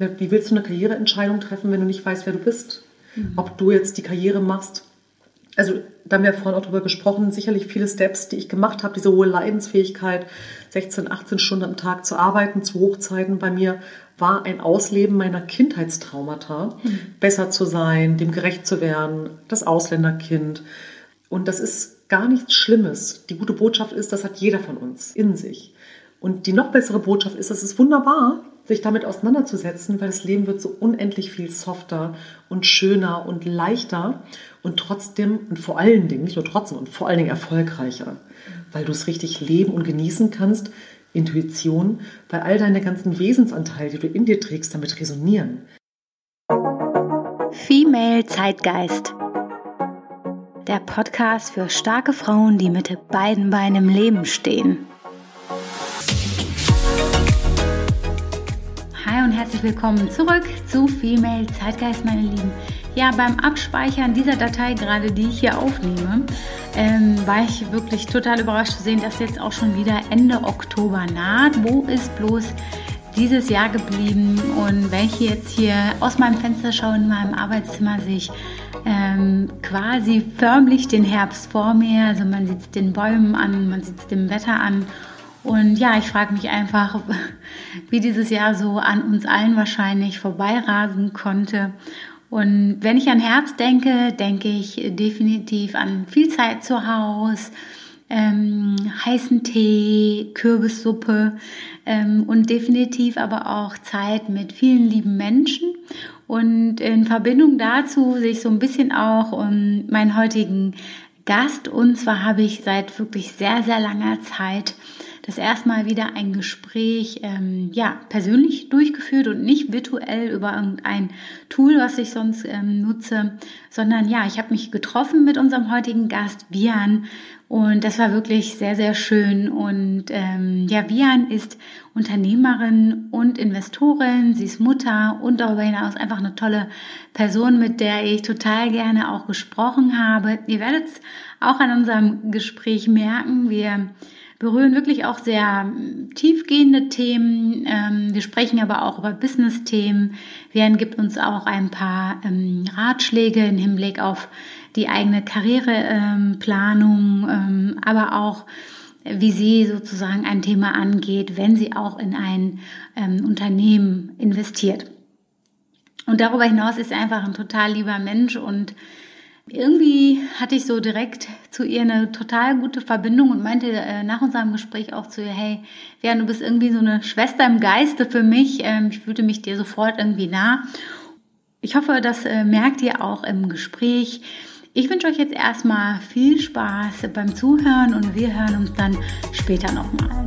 Wie willst du eine Karriereentscheidung treffen, wenn du nicht weißt, wer du bist? Mhm. Ob du jetzt die Karriere machst. Also, da haben wir vorhin auch darüber gesprochen, sicherlich viele Steps, die ich gemacht habe, diese hohe Leidensfähigkeit, 16, 18 Stunden am Tag zu arbeiten, zu Hochzeiten bei mir, war ein Ausleben meiner Kindheitstraumata, mhm. besser zu sein, dem gerecht zu werden, das Ausländerkind. Und das ist gar nichts Schlimmes. Die gute Botschaft ist, das hat jeder von uns in sich. Und die noch bessere Botschaft ist, es ist wunderbar, sich damit auseinanderzusetzen, weil das Leben wird so unendlich viel softer und schöner und leichter und trotzdem und vor allen Dingen, nicht nur trotzdem und vor allen Dingen erfolgreicher, weil du es richtig leben und genießen kannst, Intuition, weil all deine ganzen Wesensanteile, die du in dir trägst, damit resonieren. Female Zeitgeist. Der Podcast für starke Frauen, die mit beiden Beinen im Leben stehen. Und herzlich willkommen zurück zu Female Zeitgeist, meine Lieben. Ja, beim Abspeichern dieser Datei gerade, die ich hier aufnehme, ähm, war ich wirklich total überrascht zu sehen, dass jetzt auch schon wieder Ende Oktober naht. Wo ist bloß dieses Jahr geblieben? Und wenn ich jetzt hier aus meinem Fenster schaue in meinem Arbeitszimmer, sehe ich ähm, quasi förmlich den Herbst vor mir. Also man sieht es den Bäumen an, man sieht es dem Wetter an. Und ja, ich frage mich einfach, wie dieses Jahr so an uns allen wahrscheinlich vorbeirasen konnte. Und wenn ich an Herbst denke, denke ich definitiv an viel Zeit zu Hause, ähm, heißen Tee, Kürbissuppe ähm, und definitiv aber auch Zeit mit vielen lieben Menschen. Und in Verbindung dazu sehe ich so ein bisschen auch um meinen heutigen Gast. Und zwar habe ich seit wirklich sehr, sehr langer Zeit das erste Mal wieder ein Gespräch ähm, ja, persönlich durchgeführt und nicht virtuell über irgendein Tool, was ich sonst ähm, nutze, sondern ja, ich habe mich getroffen mit unserem heutigen Gast Vian und das war wirklich sehr, sehr schön. Und ähm, ja, Vian ist Unternehmerin und Investorin, sie ist Mutter und darüber hinaus einfach eine tolle Person, mit der ich total gerne auch gesprochen habe. Ihr werdet es auch an unserem Gespräch merken. Wir berühren wirklich auch sehr ähm, tiefgehende Themen. Ähm, wir sprechen aber auch über Business-Themen. Vian gibt uns auch ein paar ähm, Ratschläge im Hinblick auf die eigene Karriereplanung, aber auch wie sie sozusagen ein Thema angeht, wenn sie auch in ein Unternehmen investiert. Und darüber hinaus ist er einfach ein total lieber Mensch und irgendwie hatte ich so direkt zu ihr eine total gute Verbindung und meinte äh, nach unserem Gespräch auch zu ihr, hey, Jan, du bist irgendwie so eine Schwester im Geiste für mich. Ähm, ich fühlte mich dir sofort irgendwie nah. Ich hoffe, das äh, merkt ihr auch im Gespräch. Ich wünsche euch jetzt erstmal viel Spaß beim Zuhören und wir hören uns dann später nochmal.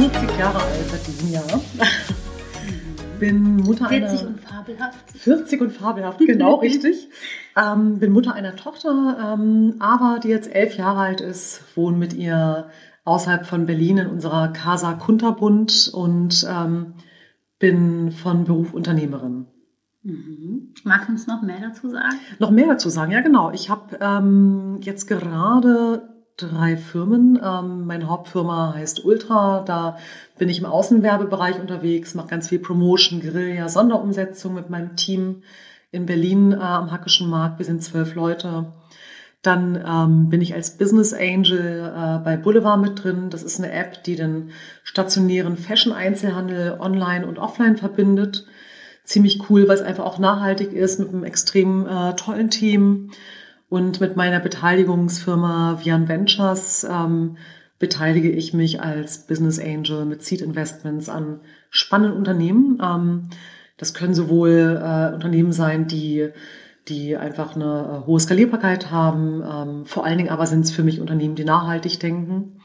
Jahre alt seit diesem Jahr. Bin Mutter 40 einer, und fabelhaft. 40 und fabelhaft, genau richtig. Ähm, bin Mutter einer Tochter, ähm, aber die jetzt elf Jahre alt ist, wohne mit ihr außerhalb von Berlin in unserer Casa Kunterbund und ähm, bin von Beruf Unternehmerin. Mhm. Magst du uns noch mehr dazu sagen? Noch mehr dazu sagen, ja genau. Ich habe ähm, jetzt gerade drei Firmen. Ähm, meine Hauptfirma heißt Ultra. Da bin ich im Außenwerbebereich unterwegs, mache ganz viel Promotion, Guerilla, Sonderumsetzung mit meinem Team in Berlin äh, am Hackischen Markt. Wir sind zwölf Leute. Dann ähm, bin ich als Business Angel äh, bei Boulevard mit drin. Das ist eine App, die den stationären Fashion-Einzelhandel online und offline verbindet. Ziemlich cool, weil es einfach auch nachhaltig ist mit einem extrem äh, tollen Team. Und mit meiner Beteiligungsfirma Vian Ventures ähm, beteilige ich mich als Business Angel mit Seed Investments an spannenden Unternehmen. Ähm, das können sowohl äh, Unternehmen sein, die die einfach eine äh, hohe Skalierbarkeit haben. Ähm, vor allen Dingen aber sind es für mich Unternehmen, die nachhaltig denken.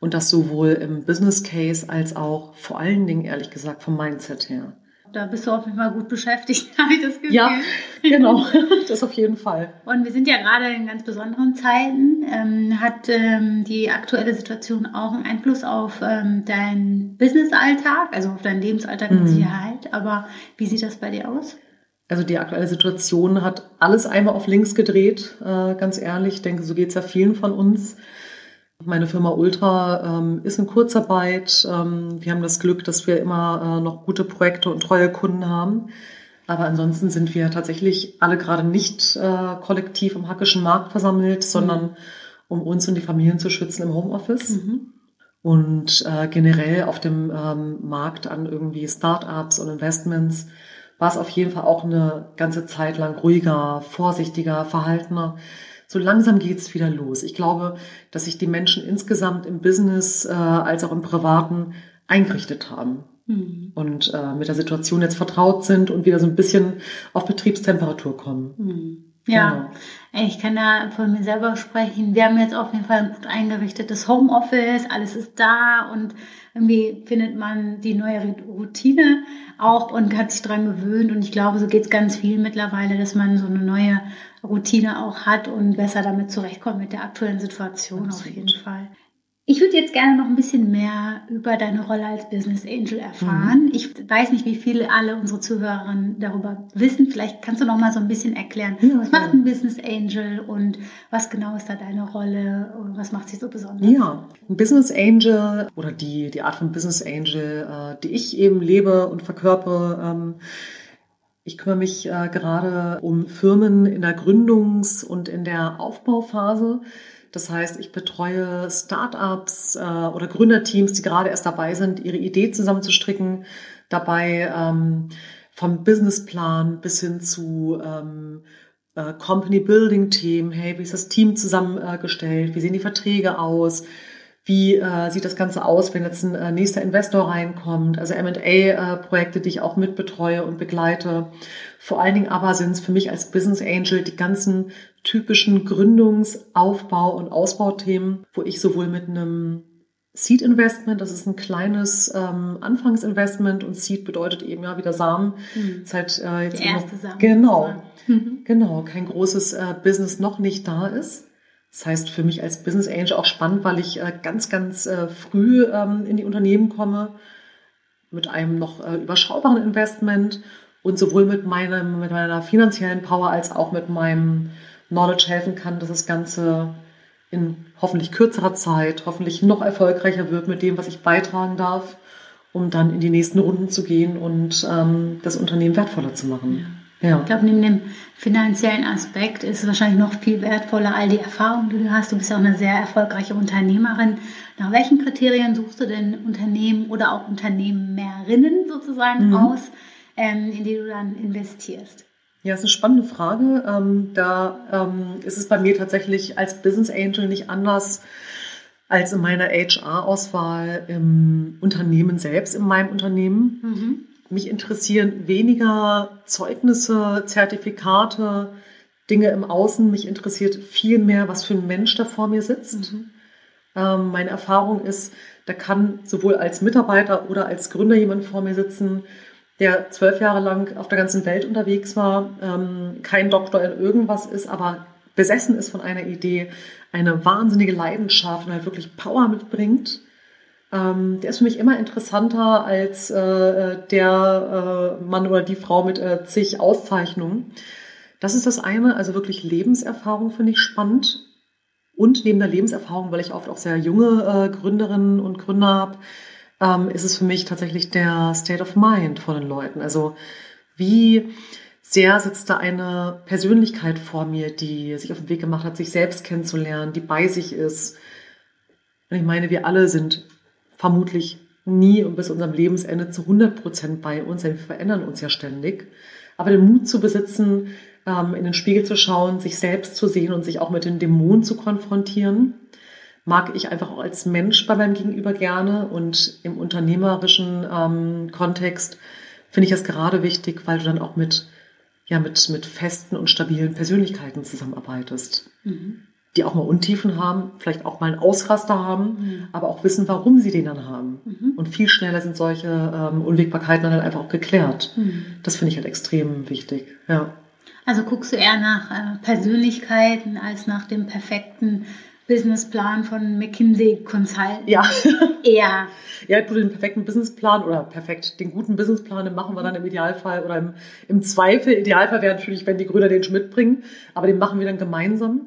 Und das sowohl im Business Case als auch vor allen Dingen, ehrlich gesagt, vom Mindset her da bist du auf jeden Fall gut beschäftigt, habe ich das Gefühl. Ja, genau, das auf jeden Fall. Und wir sind ja gerade in ganz besonderen Zeiten. Ähm, hat ähm, die aktuelle Situation auch einen Einfluss auf ähm, deinen Businessalltag, also auf deinen Lebensalltag mit mhm. Sicherheit? Aber wie sieht das bei dir aus? Also die aktuelle Situation hat alles einmal auf links gedreht, äh, ganz ehrlich. Ich denke, so geht es ja vielen von uns. Meine Firma Ultra ähm, ist in Kurzarbeit. Ähm, wir haben das Glück, dass wir immer äh, noch gute Projekte und treue Kunden haben. Aber ansonsten sind wir tatsächlich alle gerade nicht äh, kollektiv im hackischen Markt versammelt, mhm. sondern um uns und die Familien zu schützen im Homeoffice. Mhm. Und äh, generell auf dem ähm, Markt an irgendwie Startups und Investments war es auf jeden Fall auch eine ganze Zeit lang ruhiger, vorsichtiger, verhaltener. So langsam geht's wieder los. Ich glaube, dass sich die Menschen insgesamt im Business äh, als auch im Privaten eingerichtet haben mhm. und äh, mit der Situation jetzt vertraut sind und wieder so ein bisschen auf Betriebstemperatur kommen. Mhm. Ja, genau. ich kann da von mir selber sprechen. Wir haben jetzt auf jeden Fall ein gut eingerichtetes Homeoffice, alles ist da und irgendwie findet man die neue Routine auch und hat sich dran gewöhnt. Und ich glaube, so geht es ganz viel mittlerweile, dass man so eine neue Routine auch hat und besser damit zurechtkommt mit der aktuellen Situation Absolut. auf jeden Fall. Ich würde jetzt gerne noch ein bisschen mehr über deine Rolle als Business Angel erfahren. Mhm. Ich weiß nicht, wie viele alle unsere Zuhörerinnen darüber wissen. Vielleicht kannst du noch mal so ein bisschen erklären, ja, was macht ein Business Angel und was genau ist da deine Rolle und was macht sie so besonders? Ja, ein Business Angel oder die, die Art von Business Angel, äh, die ich eben lebe und verkörpere, ähm, ich kümmere mich äh, gerade um Firmen in der Gründungs- und in der Aufbauphase. Das heißt, ich betreue Startups äh, oder Gründerteams, die gerade erst dabei sind, ihre Idee zusammenzustricken, dabei ähm, vom Businessplan bis hin zu ähm, äh, Company Building Themen. Hey, wie ist das Team zusammengestellt? Wie sehen die Verträge aus? Wie äh, sieht das Ganze aus, wenn jetzt ein äh, nächster Investor reinkommt? Also M&A-Projekte, äh, die ich auch mitbetreue und begleite. Vor allen Dingen aber sind es für mich als Business Angel die ganzen typischen Gründungsaufbau- und Ausbauthemen, wo ich sowohl mit einem Seed Investment, das ist ein kleines ähm, Anfangsinvestment und Seed bedeutet eben ja wieder Samen. Mhm. Ist halt, äh, jetzt Der erste Samen. Genau, mhm. genau, kein großes äh, Business noch nicht da ist. Das heißt für mich als Business Angel auch spannend, weil ich äh, ganz, ganz äh, früh ähm, in die Unternehmen komme mit einem noch äh, überschaubaren Investment und sowohl mit meinem, mit meiner finanziellen Power als auch mit meinem Knowledge helfen kann, dass das Ganze in hoffentlich kürzerer Zeit, hoffentlich noch erfolgreicher wird mit dem, was ich beitragen darf, um dann in die nächsten Runden zu gehen und ähm, das Unternehmen wertvoller zu machen. Ja. Ich glaube, neben dem finanziellen Aspekt ist es wahrscheinlich noch viel wertvoller, all die Erfahrungen, die du hast. Du bist ja auch eine sehr erfolgreiche Unternehmerin. Nach welchen Kriterien suchst du denn Unternehmen oder auch Unternehmerinnen sozusagen mhm. aus, ähm, in die du dann investierst? Ja, ist eine spannende Frage. Ähm, da ähm, ist es bei mir tatsächlich als Business Angel nicht anders als in meiner HR-Auswahl im Unternehmen selbst, in meinem Unternehmen. Mhm. Mich interessieren weniger Zeugnisse, Zertifikate, Dinge im Außen. Mich interessiert viel mehr, was für ein Mensch da vor mir sitzt. Mhm. Ähm, meine Erfahrung ist, da kann sowohl als Mitarbeiter oder als Gründer jemand vor mir sitzen, der zwölf Jahre lang auf der ganzen Welt unterwegs war, ähm, kein Doktor in irgendwas ist, aber besessen ist von einer Idee, eine wahnsinnige Leidenschaft und halt wirklich Power mitbringt. Ähm, der ist für mich immer interessanter als äh, der äh, Mann oder die Frau mit äh, zig Auszeichnungen. Das ist das eine, also wirklich Lebenserfahrung finde ich spannend. Und neben der Lebenserfahrung, weil ich oft auch sehr junge äh, Gründerinnen und Gründer habe, ähm, ist es für mich tatsächlich der State of Mind von den Leuten. Also wie sehr sitzt da eine Persönlichkeit vor mir, die sich auf den Weg gemacht hat, sich selbst kennenzulernen, die bei sich ist. Und ich meine, wir alle sind vermutlich nie und bis unserem Lebensende zu 100 Prozent bei uns, denn wir verändern uns ja ständig. Aber den Mut zu besitzen, ähm, in den Spiegel zu schauen, sich selbst zu sehen und sich auch mit den Dämonen zu konfrontieren, mag ich einfach auch als Mensch bei meinem Gegenüber gerne und im unternehmerischen ähm, Kontext finde ich das gerade wichtig, weil du dann auch mit, ja, mit, mit festen und stabilen Persönlichkeiten zusammenarbeitest. Mhm. Die auch mal Untiefen haben, vielleicht auch mal einen Ausraster haben, mhm. aber auch wissen, warum sie den dann haben. Mhm. Und viel schneller sind solche ähm, Unwägbarkeiten dann halt einfach auch geklärt. Mhm. Das finde ich halt extrem wichtig, ja. Also guckst du eher nach äh, Persönlichkeiten als nach dem perfekten Businessplan von McKinsey Consulting. Ja. Eher. Ja, du den perfekten Businessplan oder perfekt, den guten Businessplan, den machen wir dann im Idealfall oder im, im Zweifel. Idealfall wäre natürlich, wenn die Gründer den schon mitbringen, aber den machen wir dann gemeinsam.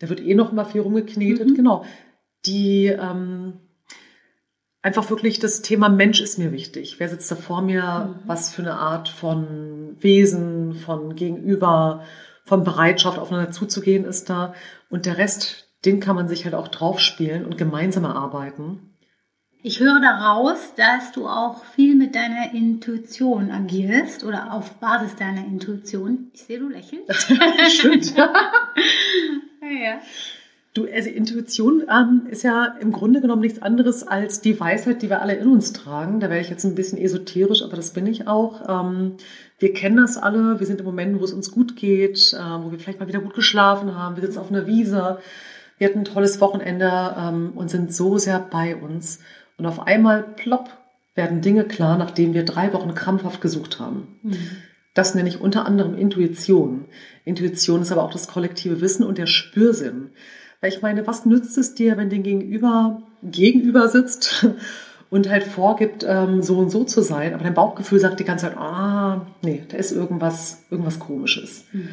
Da wird eh noch mal viel rumgeknetet. Mhm. Genau. Die, ähm, einfach wirklich das Thema Mensch ist mir wichtig. Wer sitzt da vor mir? Mhm. Was für eine Art von Wesen, von Gegenüber, von Bereitschaft aufeinander zuzugehen ist da. Und der Rest, den kann man sich halt auch draufspielen und gemeinsam erarbeiten. Ich höre daraus, dass du auch viel mit deiner Intuition agierst oder auf Basis deiner Intuition. Ich sehe, du lächelst. Stimmt. ja. Du, also Intuition ähm, ist ja im Grunde genommen nichts anderes als die Weisheit, die wir alle in uns tragen. Da wäre ich jetzt ein bisschen esoterisch, aber das bin ich auch. Ähm, wir kennen das alle. Wir sind im Moment, wo es uns gut geht, äh, wo wir vielleicht mal wieder gut geschlafen haben. Wir sitzen auf einer Wiese wir hatten ein tolles Wochenende ähm, und sind so sehr bei uns. Und auf einmal, plopp, werden Dinge klar, nachdem wir drei Wochen krampfhaft gesucht haben. Mhm. Das nenne ich unter anderem Intuition. Intuition ist aber auch das kollektive Wissen und der Spürsinn. Weil ich meine, was nützt es dir, wenn den Gegenüber gegenüber sitzt und halt vorgibt, ähm, so und so zu sein, aber dein Bauchgefühl sagt die ganze Zeit, ah, nee, da ist irgendwas, irgendwas Komisches. Mhm.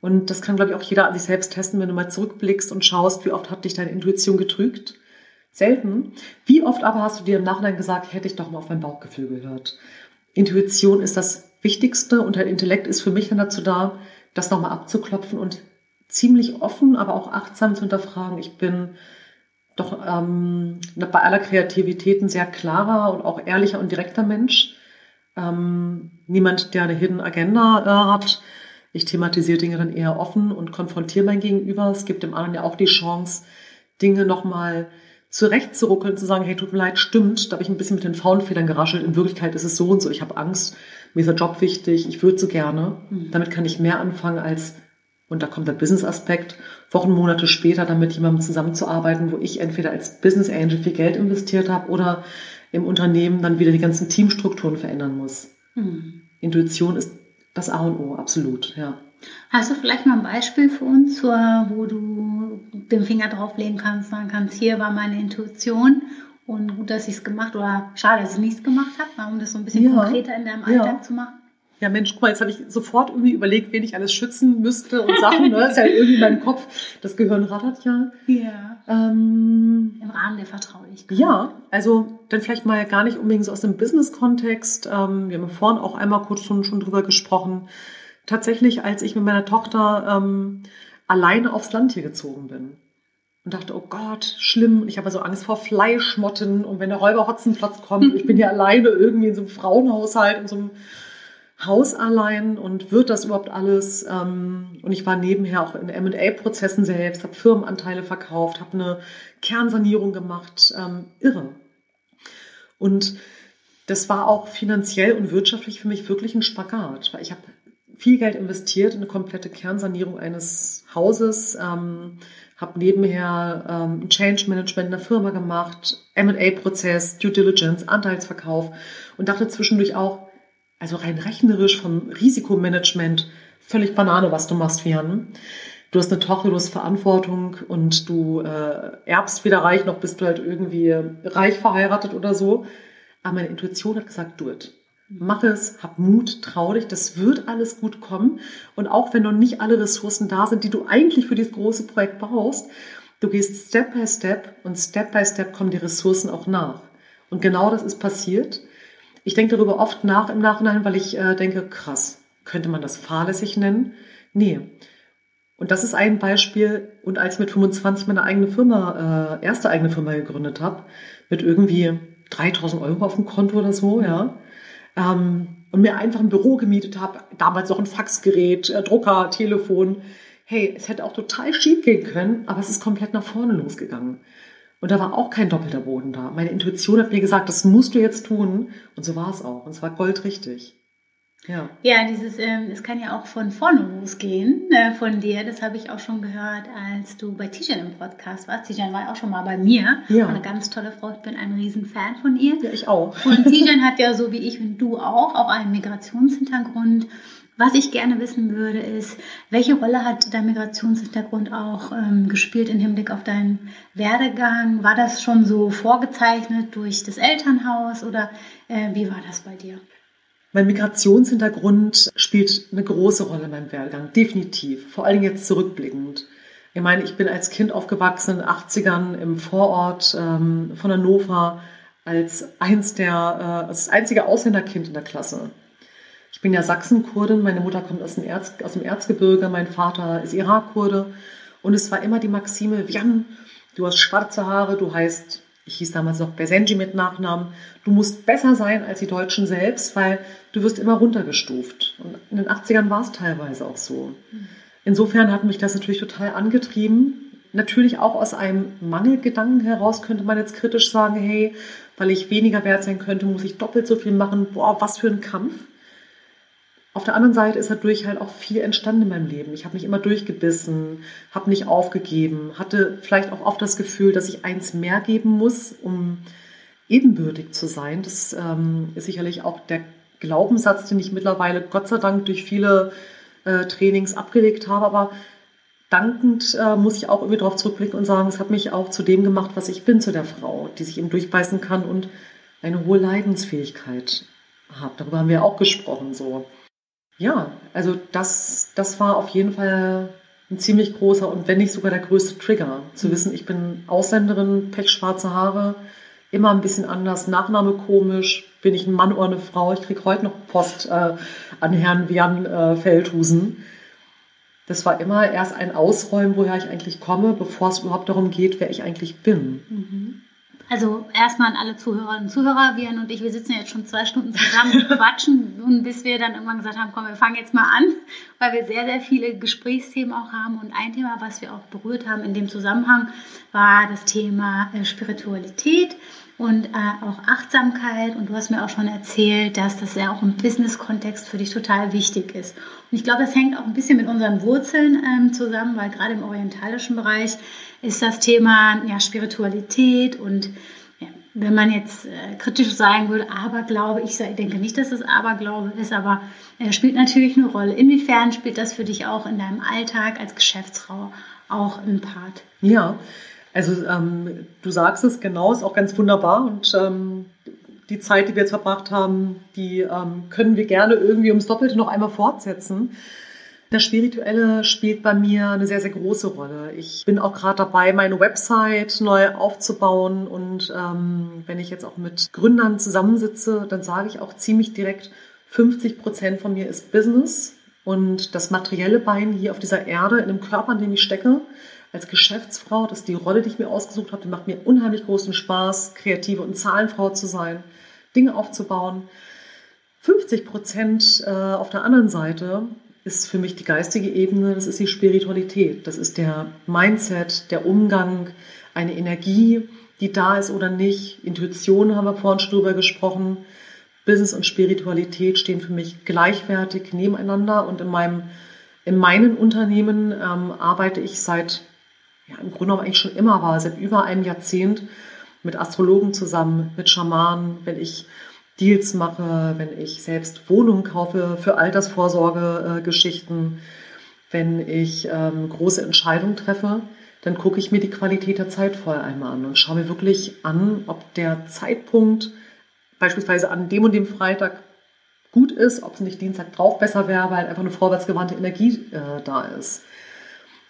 Und das kann, glaube ich, auch jeder an sich selbst testen, wenn du mal zurückblickst und schaust, wie oft hat dich deine Intuition getrügt. Selten. Wie oft aber hast du dir im Nachhinein gesagt, hätte ich doch mal auf mein Bauchgefühl gehört. Intuition ist das Wichtigste und der Intellekt ist für mich dann dazu da, das nochmal abzuklopfen und ziemlich offen, aber auch achtsam zu hinterfragen. Ich bin doch ähm, bei aller Kreativität ein sehr klarer und auch ehrlicher und direkter Mensch. Ähm, niemand, der eine Hidden Agenda äh, hat, ich thematisiere Dinge dann eher offen und konfrontiere mein Gegenüber. Es gibt dem anderen ja auch die Chance, Dinge nochmal zurechtzuruckeln, zu sagen, hey, tut mir leid, stimmt, da habe ich ein bisschen mit den Faunfedern geraschelt. In Wirklichkeit ist es so und so, ich habe Angst, mir ist der Job wichtig, ich würde so gerne. Mhm. Damit kann ich mehr anfangen als, und da kommt der Business-Aspekt, Wochen, Monate später dann mit jemandem zusammenzuarbeiten, wo ich entweder als Business Angel viel Geld investiert habe oder im Unternehmen dann wieder die ganzen Teamstrukturen verändern muss. Mhm. Intuition ist das A und O, absolut, ja. Hast du vielleicht mal ein Beispiel für uns, wo du den Finger drauflegen kannst, sagen kannst, hier war meine Intuition und gut, dass ich es gemacht oder schade, dass ich es nicht gemacht habe, um das so ein bisschen ja. konkreter in deinem Alltag ja. zu machen? Ja, Mensch, guck mal, jetzt habe ich sofort irgendwie überlegt, wen ich alles schützen müsste und Sachen. Ne? Das ist ja irgendwie in meinem Kopf. Das Gehirn rattert ja. Ja. Ähm, Im Rahmen der Vertraulichkeit. Ja, also dann vielleicht mal gar nicht unbedingt so aus dem Business-Kontext. Ähm, wir haben vorhin auch einmal kurz schon, schon drüber gesprochen. Tatsächlich, als ich mit meiner Tochter ähm, alleine aufs Land hier gezogen bin und dachte, oh Gott, schlimm. Ich habe so Angst vor Fleischmotten und wenn der Räuber Hotzenplatz kommt, ich bin hier alleine irgendwie in so einem Frauenhaushalt, in so einem Haus allein und wird das überhaupt alles? Ähm, und ich war nebenher auch in M&A-Prozessen selbst, habe Firmenanteile verkauft, habe eine Kernsanierung gemacht, ähm, irre. Und das war auch finanziell und wirtschaftlich für mich wirklich ein Spagat, weil ich habe viel Geld investiert in eine komplette Kernsanierung eines Hauses, ähm, habe nebenher ähm, Change Management in der Firma gemacht, M&A-Prozess, Due Diligence, Anteilsverkauf und dachte zwischendurch auch, also rein rechnerisch vom Risikomanagement völlig Banane, was du machst, Vian. Du hast eine Tochter, du hast Verantwortung und du äh, erbst weder reich, noch bist du halt irgendwie reich verheiratet oder so. Aber meine Intuition hat gesagt, do it. Mach es, hab Mut, trau dich, das wird alles gut kommen. Und auch wenn noch nicht alle Ressourcen da sind, die du eigentlich für dieses große Projekt brauchst, du gehst Step by Step und Step by Step kommen die Ressourcen auch nach. Und genau das ist passiert. Ich denke darüber oft nach im Nachhinein, weil ich äh, denke, krass, könnte man das fahrlässig nennen? Nee. Und das ist ein Beispiel. Und als ich mit 25 meine eigene Firma, äh, erste eigene Firma gegründet habe, mit irgendwie 3000 Euro auf dem Konto oder so, ja, ähm, und mir einfach ein Büro gemietet habe, damals noch ein Faxgerät, äh, Drucker, Telefon. Hey, es hätte auch total schief gehen können, aber es ist komplett nach vorne losgegangen. Und da war auch kein doppelter Boden da. Meine Intuition hat mir gesagt, das musst du jetzt tun. Und so war es auch. Und es war goldrichtig. Ja. Ja, dieses, ähm, es kann ja auch von vorne losgehen, äh, von dir. Das habe ich auch schon gehört, als du bei Tijan im Podcast warst. Tijan war auch schon mal bei mir. Ja. Eine ganz tolle Frau. Ich bin ein Riesenfan von ihr. Ja, ich auch. Und Tijan hat ja so wie ich und du auch, auch einen Migrationshintergrund Was ich gerne wissen würde, ist, welche Rolle hat dein Migrationshintergrund auch ähm, gespielt im Hinblick auf deinen Werdegang? War das schon so vorgezeichnet durch das Elternhaus oder äh, wie war das bei dir? Mein Migrationshintergrund spielt eine große Rolle in meinem Werdegang, definitiv. Vor allem jetzt zurückblickend. Ich meine, ich bin als Kind aufgewachsen in den 80ern im Vorort ähm, von Hannover als eins der, äh, als das einzige Ausländerkind in der Klasse. Ich bin ja Sachsen-Kurdin, meine Mutter kommt aus dem, Erz, aus dem Erzgebirge, mein Vater ist Irak-Kurde. Und es war immer die Maxime, Jan, du hast schwarze Haare, du heißt, ich hieß damals noch Bersenji mit Nachnamen, du musst besser sein als die Deutschen selbst, weil du wirst immer runtergestuft. Und in den 80ern war es teilweise auch so. Insofern hat mich das natürlich total angetrieben. Natürlich auch aus einem Mangelgedanken heraus könnte man jetzt kritisch sagen, hey, weil ich weniger wert sein könnte, muss ich doppelt so viel machen. Boah, was für ein Kampf. Auf der anderen Seite ist dadurch halt auch viel entstanden in meinem Leben. Ich habe mich immer durchgebissen, habe nicht aufgegeben, hatte vielleicht auch oft das Gefühl, dass ich eins mehr geben muss, um ebenbürtig zu sein. Das ähm, ist sicherlich auch der Glaubenssatz, den ich mittlerweile Gott sei Dank durch viele äh, Trainings abgelegt habe. Aber dankend äh, muss ich auch irgendwie darauf zurückblicken und sagen, es hat mich auch zu dem gemacht, was ich bin, zu der Frau, die sich eben durchbeißen kann und eine hohe Leidensfähigkeit hat. Darüber haben wir auch gesprochen. So. Ja, also das, das war auf jeden Fall ein ziemlich großer und wenn nicht sogar der größte Trigger, zu mhm. wissen, ich bin Ausländerin, pechschwarze Haare, immer ein bisschen anders, Nachname komisch, bin ich ein Mann oder eine Frau. Ich kriege heute noch Post äh, an Herrn Jan äh, Feldhusen. Das war immer erst ein Ausräumen, woher ich eigentlich komme, bevor es überhaupt darum geht, wer ich eigentlich bin. Mhm. Also erstmal an alle Zuhörerinnen und Zuhörer, Vian und ich, wir sitzen jetzt schon zwei Stunden zusammen und quatschen und bis wir dann irgendwann gesagt haben, komm, wir fangen jetzt mal an, weil wir sehr, sehr viele Gesprächsthemen auch haben und ein Thema, was wir auch berührt haben in dem Zusammenhang, war das Thema äh, Spiritualität und äh, auch Achtsamkeit. Und du hast mir auch schon erzählt, dass das ja auch im Business-Kontext für dich total wichtig ist. Und ich glaube, das hängt auch ein bisschen mit unseren Wurzeln ähm, zusammen, weil gerade im orientalischen Bereich ist das Thema ja, Spiritualität und wenn man jetzt äh, kritisch sagen würde, Aberglaube, ich denke nicht, dass es Aberglaube ist, aber er äh, spielt natürlich eine Rolle. Inwiefern spielt das für dich auch in deinem Alltag als Geschäftsfrau auch einen Part? Ja, also ähm, du sagst es genau, ist auch ganz wunderbar und ähm, die Zeit, die wir jetzt verbracht haben, die ähm, können wir gerne irgendwie ums Doppelte noch einmal fortsetzen. Das Spirituelle spielt bei mir eine sehr, sehr große Rolle. Ich bin auch gerade dabei, meine Website neu aufzubauen. Und ähm, wenn ich jetzt auch mit Gründern zusammensitze, dann sage ich auch ziemlich direkt, 50 Prozent von mir ist Business und das materielle Bein hier auf dieser Erde, in dem Körper, in dem ich stecke. Als Geschäftsfrau, das ist die Rolle, die ich mir ausgesucht habe, die macht mir unheimlich großen Spaß, kreative und Zahlenfrau zu sein, Dinge aufzubauen. 50 Prozent äh, auf der anderen Seite ist für mich die geistige Ebene, das ist die Spiritualität, das ist der Mindset, der Umgang, eine Energie, die da ist oder nicht. Intuition haben wir vorhin schon drüber gesprochen. Business und Spiritualität stehen für mich gleichwertig nebeneinander und in meinem in meinen Unternehmen ähm, arbeite ich seit, ja, im Grunde genommen eigentlich schon immer, aber seit über einem Jahrzehnt mit Astrologen zusammen, mit Schamanen, wenn ich Deals mache, wenn ich selbst Wohnungen kaufe für Altersvorsorgegeschichten, wenn ich ähm, große Entscheidungen treffe, dann gucke ich mir die Qualität der Zeit vorher einmal an und schaue mir wirklich an, ob der Zeitpunkt beispielsweise an dem und dem Freitag gut ist, ob es nicht Dienstag drauf besser wäre, weil einfach eine vorwärtsgewandte Energie äh, da ist.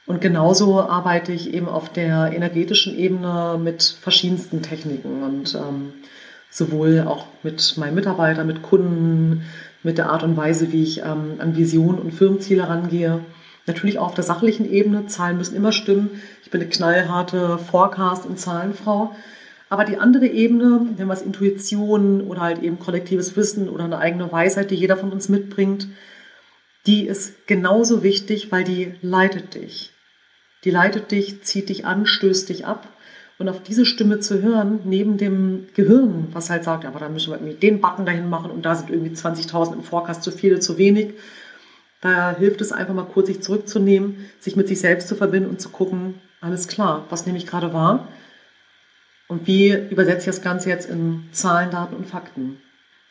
Und genauso arbeite ich eben auf der energetischen Ebene mit verschiedensten Techniken und ähm, sowohl auch mit meinen Mitarbeitern, mit Kunden, mit der Art und Weise, wie ich ähm, an Visionen und Firmenziele rangehe. Natürlich auch auf der sachlichen Ebene. Zahlen müssen immer stimmen. Ich bin eine knallharte Forecast- und Zahlenfrau. Aber die andere Ebene, wir es Intuition oder halt eben kollektives Wissen oder eine eigene Weisheit, die jeder von uns mitbringt, die ist genauso wichtig, weil die leitet dich. Die leitet dich, zieht dich an, stößt dich ab. Und auf diese Stimme zu hören, neben dem Gehirn, was halt sagt, aber da müssen wir irgendwie den Button dahin machen und da sind irgendwie 20.000 im Forecast zu viele, zu wenig. Da hilft es einfach mal kurz, sich zurückzunehmen, sich mit sich selbst zu verbinden und zu gucken, alles klar, was nehme ich gerade wahr? Und wie übersetze ich das Ganze jetzt in Zahlen, Daten und Fakten?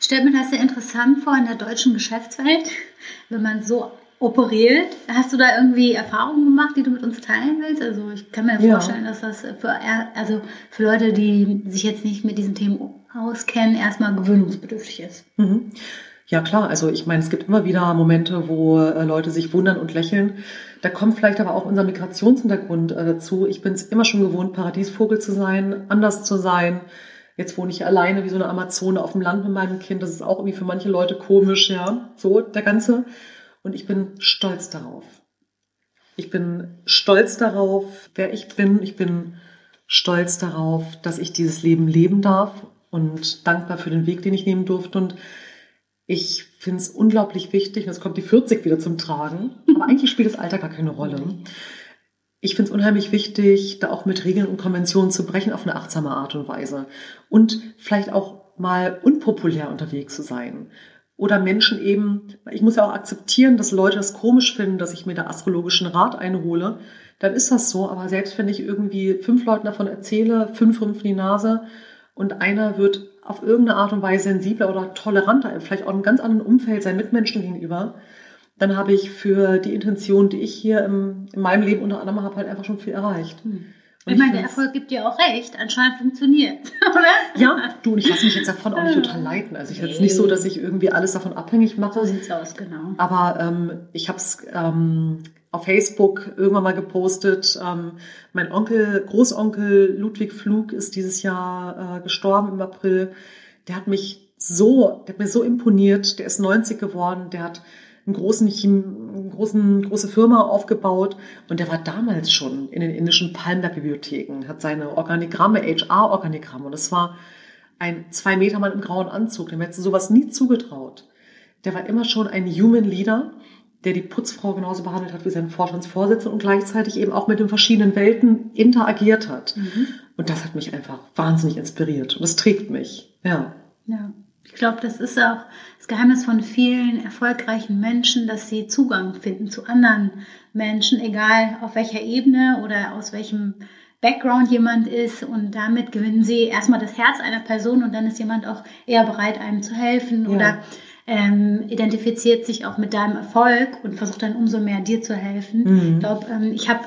Stellt mir das sehr interessant vor in der deutschen Geschäftswelt, wenn man so operiert. Hast du da irgendwie Erfahrungen gemacht, die du mit uns teilen willst? Also ich kann mir ja. vorstellen, dass das für, also für Leute, die sich jetzt nicht mit diesen Themen auskennen, erstmal gewöhnungsbedürftig ist. Mhm. Ja klar, also ich meine, es gibt immer wieder Momente, wo äh, Leute sich wundern und lächeln. Da kommt vielleicht aber auch unser Migrationshintergrund äh, dazu. Ich bin es immer schon gewohnt, Paradiesvogel zu sein, anders zu sein. Jetzt wohne ich alleine wie so eine Amazone auf dem Land mit meinem Kind. Das ist auch irgendwie für manche Leute komisch, ja. So, der ganze. Und ich bin stolz darauf. Ich bin stolz darauf, wer ich bin. Ich bin stolz darauf, dass ich dieses Leben leben darf und dankbar für den Weg, den ich nehmen durfte. Und ich finde es unglaublich wichtig, und jetzt kommt die 40 wieder zum Tragen, aber eigentlich spielt das Alter gar keine Rolle. Ich finde es unheimlich wichtig, da auch mit Regeln und Konventionen zu brechen auf eine achtsame Art und Weise. Und vielleicht auch mal unpopulär unterwegs zu sein. Oder Menschen eben, ich muss ja auch akzeptieren, dass Leute das komisch finden, dass ich mir da astrologischen Rat einhole. Dann ist das so. Aber selbst wenn ich irgendwie fünf Leuten davon erzähle, fünf rümpfen die Nase und einer wird auf irgendeine Art und Weise sensibler oder toleranter, vielleicht auch in einem ganz anderen Umfeld seinen Mitmenschen gegenüber, dann habe ich für die Intention, die ich hier im, in meinem Leben unter anderem habe, halt einfach schon viel erreicht. Hm. Ich, meine, der Erfolg gibt dir auch recht. Anscheinend funktioniert, oder? Ja, du, und ich lasse mich jetzt davon auch nicht total leiten. Also ich nee. jetzt nicht so, dass ich irgendwie alles davon abhängig mache. So sieht's aus, genau. Aber ähm, ich habe es ähm, auf Facebook irgendwann mal gepostet. Ähm, mein Onkel, Großonkel Ludwig Flug ist dieses Jahr äh, gestorben im April. Der hat mich so, der hat mir so imponiert. Der ist 90 geworden. Der hat einen großen, einen großen, große Firma aufgebaut und der war damals schon in den indischen Palmberg-Bibliotheken, hat seine Organigramme, HR-Organigramme und es war ein zwei Meter Mann im grauen Anzug, dem hätte sowas nie zugetraut. Der war immer schon ein Human Leader der die Putzfrau genauso behandelt hat wie seinen Vorstandsvorsitzenden und gleichzeitig eben auch mit den verschiedenen Welten interagiert hat. Mhm. Und das hat mich einfach wahnsinnig inspiriert und das trägt mich. Ja. Ja. Ich glaube, das ist auch das Geheimnis von vielen erfolgreichen Menschen, dass sie Zugang finden zu anderen Menschen, egal auf welcher Ebene oder aus welchem Background jemand ist und damit gewinnen sie erstmal das Herz einer Person und dann ist jemand auch eher bereit, einem zu helfen ja. oder ähm, identifiziert sich auch mit deinem Erfolg und versucht dann umso mehr dir zu helfen. Mhm. Ich glaube, ähm, ich habe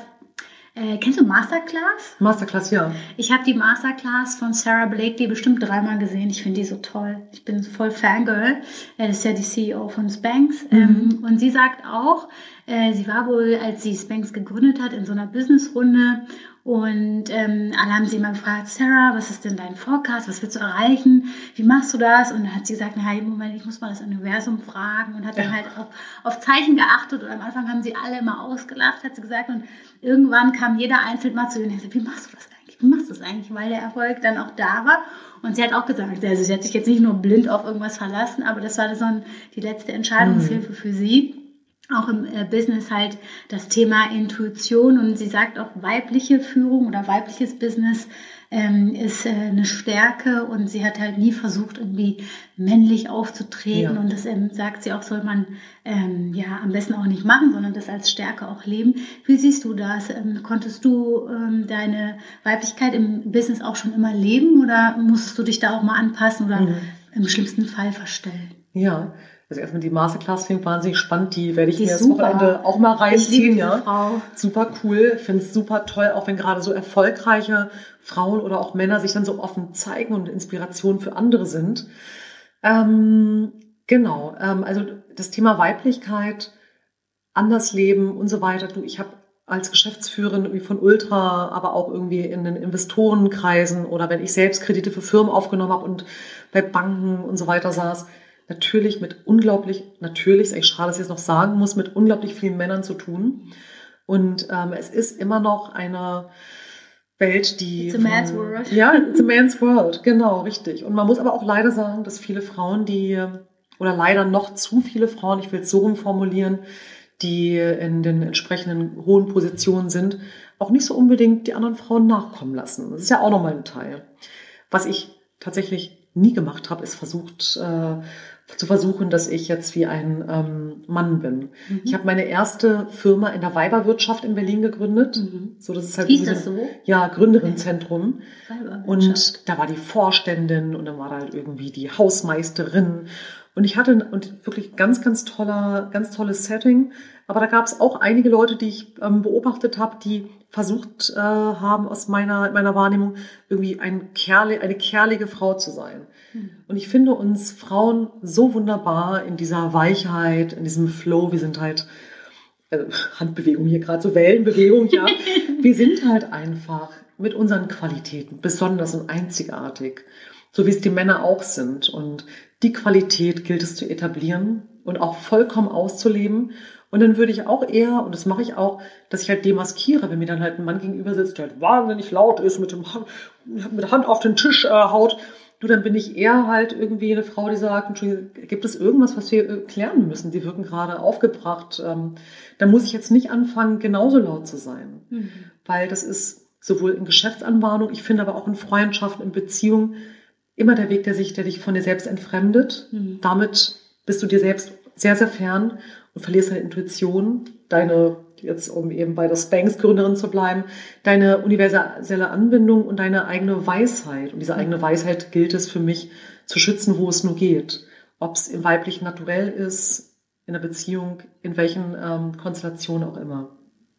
äh, kennst du Masterclass? Masterclass, ja. Ich habe die Masterclass von Sarah Blakely bestimmt dreimal gesehen. Ich finde die so toll. Ich bin voll Fangirl. Das ist ja die CEO von Spanx. Mhm. Ähm, und sie sagt auch, äh, sie war wohl, als sie Spanx gegründet hat, in so einer Businessrunde und ähm, alle haben sie immer gefragt, Sarah, was ist denn dein Forecast? Was willst du erreichen? Wie machst du das? Und dann hat sie gesagt, na, Moment, ich muss mal das Universum fragen und hat dann halt auf, auf Zeichen geachtet. Und am Anfang haben sie alle immer ausgelacht, hat sie gesagt. Und irgendwann kam jeder einzeln mal zu ihr und hat gesagt, wie machst du das eigentlich? Wie machst du das eigentlich? Weil der Erfolg dann auch da war. Und sie hat auch gesagt, also sie hat sich jetzt nicht nur blind auf irgendwas verlassen, aber das war so ein, die letzte Entscheidungshilfe mhm. für sie auch im äh, Business halt das Thema Intuition und sie sagt auch weibliche Führung oder weibliches Business ähm, ist äh, eine Stärke und sie hat halt nie versucht irgendwie männlich aufzutreten ja. und das ähm, sagt sie auch soll man ähm, ja am besten auch nicht machen, sondern das als Stärke auch leben. Wie siehst du das? Ähm, konntest du ähm, deine Weiblichkeit im Business auch schon immer leben oder musstest du dich da auch mal anpassen oder mhm. im schlimmsten Fall verstellen? Ja, also erstmal die Masterclass finde ich wahnsinnig spannend. Die werde ich die mir das Wochenende auch mal reinziehen. ja. Frau. Super cool. Finde es super toll, auch wenn gerade so erfolgreiche Frauen oder auch Männer sich dann so offen zeigen und Inspiration für andere sind. Ähm, genau. Ähm, also das Thema Weiblichkeit, anders leben und so weiter. Du, ich habe als Geschäftsführerin irgendwie von Ultra, aber auch irgendwie in den Investorenkreisen oder wenn ich selbst Kredite für Firmen aufgenommen habe und bei Banken und so weiter saß, natürlich mit unglaublich, natürlich, ist eigentlich schade, dass ich es noch sagen muss, mit unglaublich vielen Männern zu tun. Und ähm, es ist immer noch eine Welt, die. It's a man's world. Ja, it's a man's world, genau, richtig. Und man muss aber auch leider sagen, dass viele Frauen, die, oder leider noch zu viele Frauen, ich will es so rumformulieren, die in den entsprechenden hohen Positionen sind, auch nicht so unbedingt die anderen Frauen nachkommen lassen. Das ist ja auch nochmal ein Teil. Was ich tatsächlich nie gemacht habe, ist versucht, äh, zu versuchen, dass ich jetzt wie ein ähm, Mann bin. Mhm. Ich habe meine erste Firma in der Weiberwirtschaft in Berlin gegründet. Mhm. So, das ist halt Hieß das so? Ja, Gründerinnenzentrum. Und da war die Vorständin und dann war da halt irgendwie die Hausmeisterin. Und ich hatte und wirklich ganz, ganz toller, ganz tolles Setting. Aber da gab es auch einige Leute, die ich ähm, beobachtet habe, die versucht äh, haben, aus meiner, meiner Wahrnehmung irgendwie ein Kerle, eine kerlige Frau zu sein. Und ich finde uns Frauen so wunderbar in dieser Weichheit, in diesem Flow. Wir sind halt, also Handbewegung hier gerade, so Wellenbewegung, ja. wir sind halt einfach mit unseren Qualitäten besonders und einzigartig. So wie es die Männer auch sind. Und die Qualität gilt es zu etablieren und auch vollkommen auszuleben. Und dann würde ich auch eher, und das mache ich auch, dass ich halt demaskiere, wenn mir dann halt ein Mann gegenüber sitzt, der halt wahnsinnig laut ist, mit, dem Hand, mit der Hand auf den Tisch äh, haut. Du, dann bin ich eher halt irgendwie eine Frau, die sagt, Entschuldigung, gibt es irgendwas, was wir äh, klären müssen? Die wirken gerade aufgebracht. Ähm, dann muss ich jetzt nicht anfangen, genauso laut zu sein. Mhm. Weil das ist sowohl in Geschäftsanbahnung, ich finde aber auch in Freundschaften, in Beziehungen, immer der Weg, der sich, der dich von dir selbst entfremdet. Mhm. Damit bist du dir selbst sehr, sehr fern und verlierst deine Intuition, deine, jetzt um eben bei der Spanx-Gründerin zu bleiben, deine universelle Anbindung und deine eigene Weisheit. Und diese eigene. Weisheit gilt es für mich zu schützen, wo es nur geht. Ob es im weiblichen Naturell ist, in der Beziehung, in welchen ähm, Konstellationen auch immer.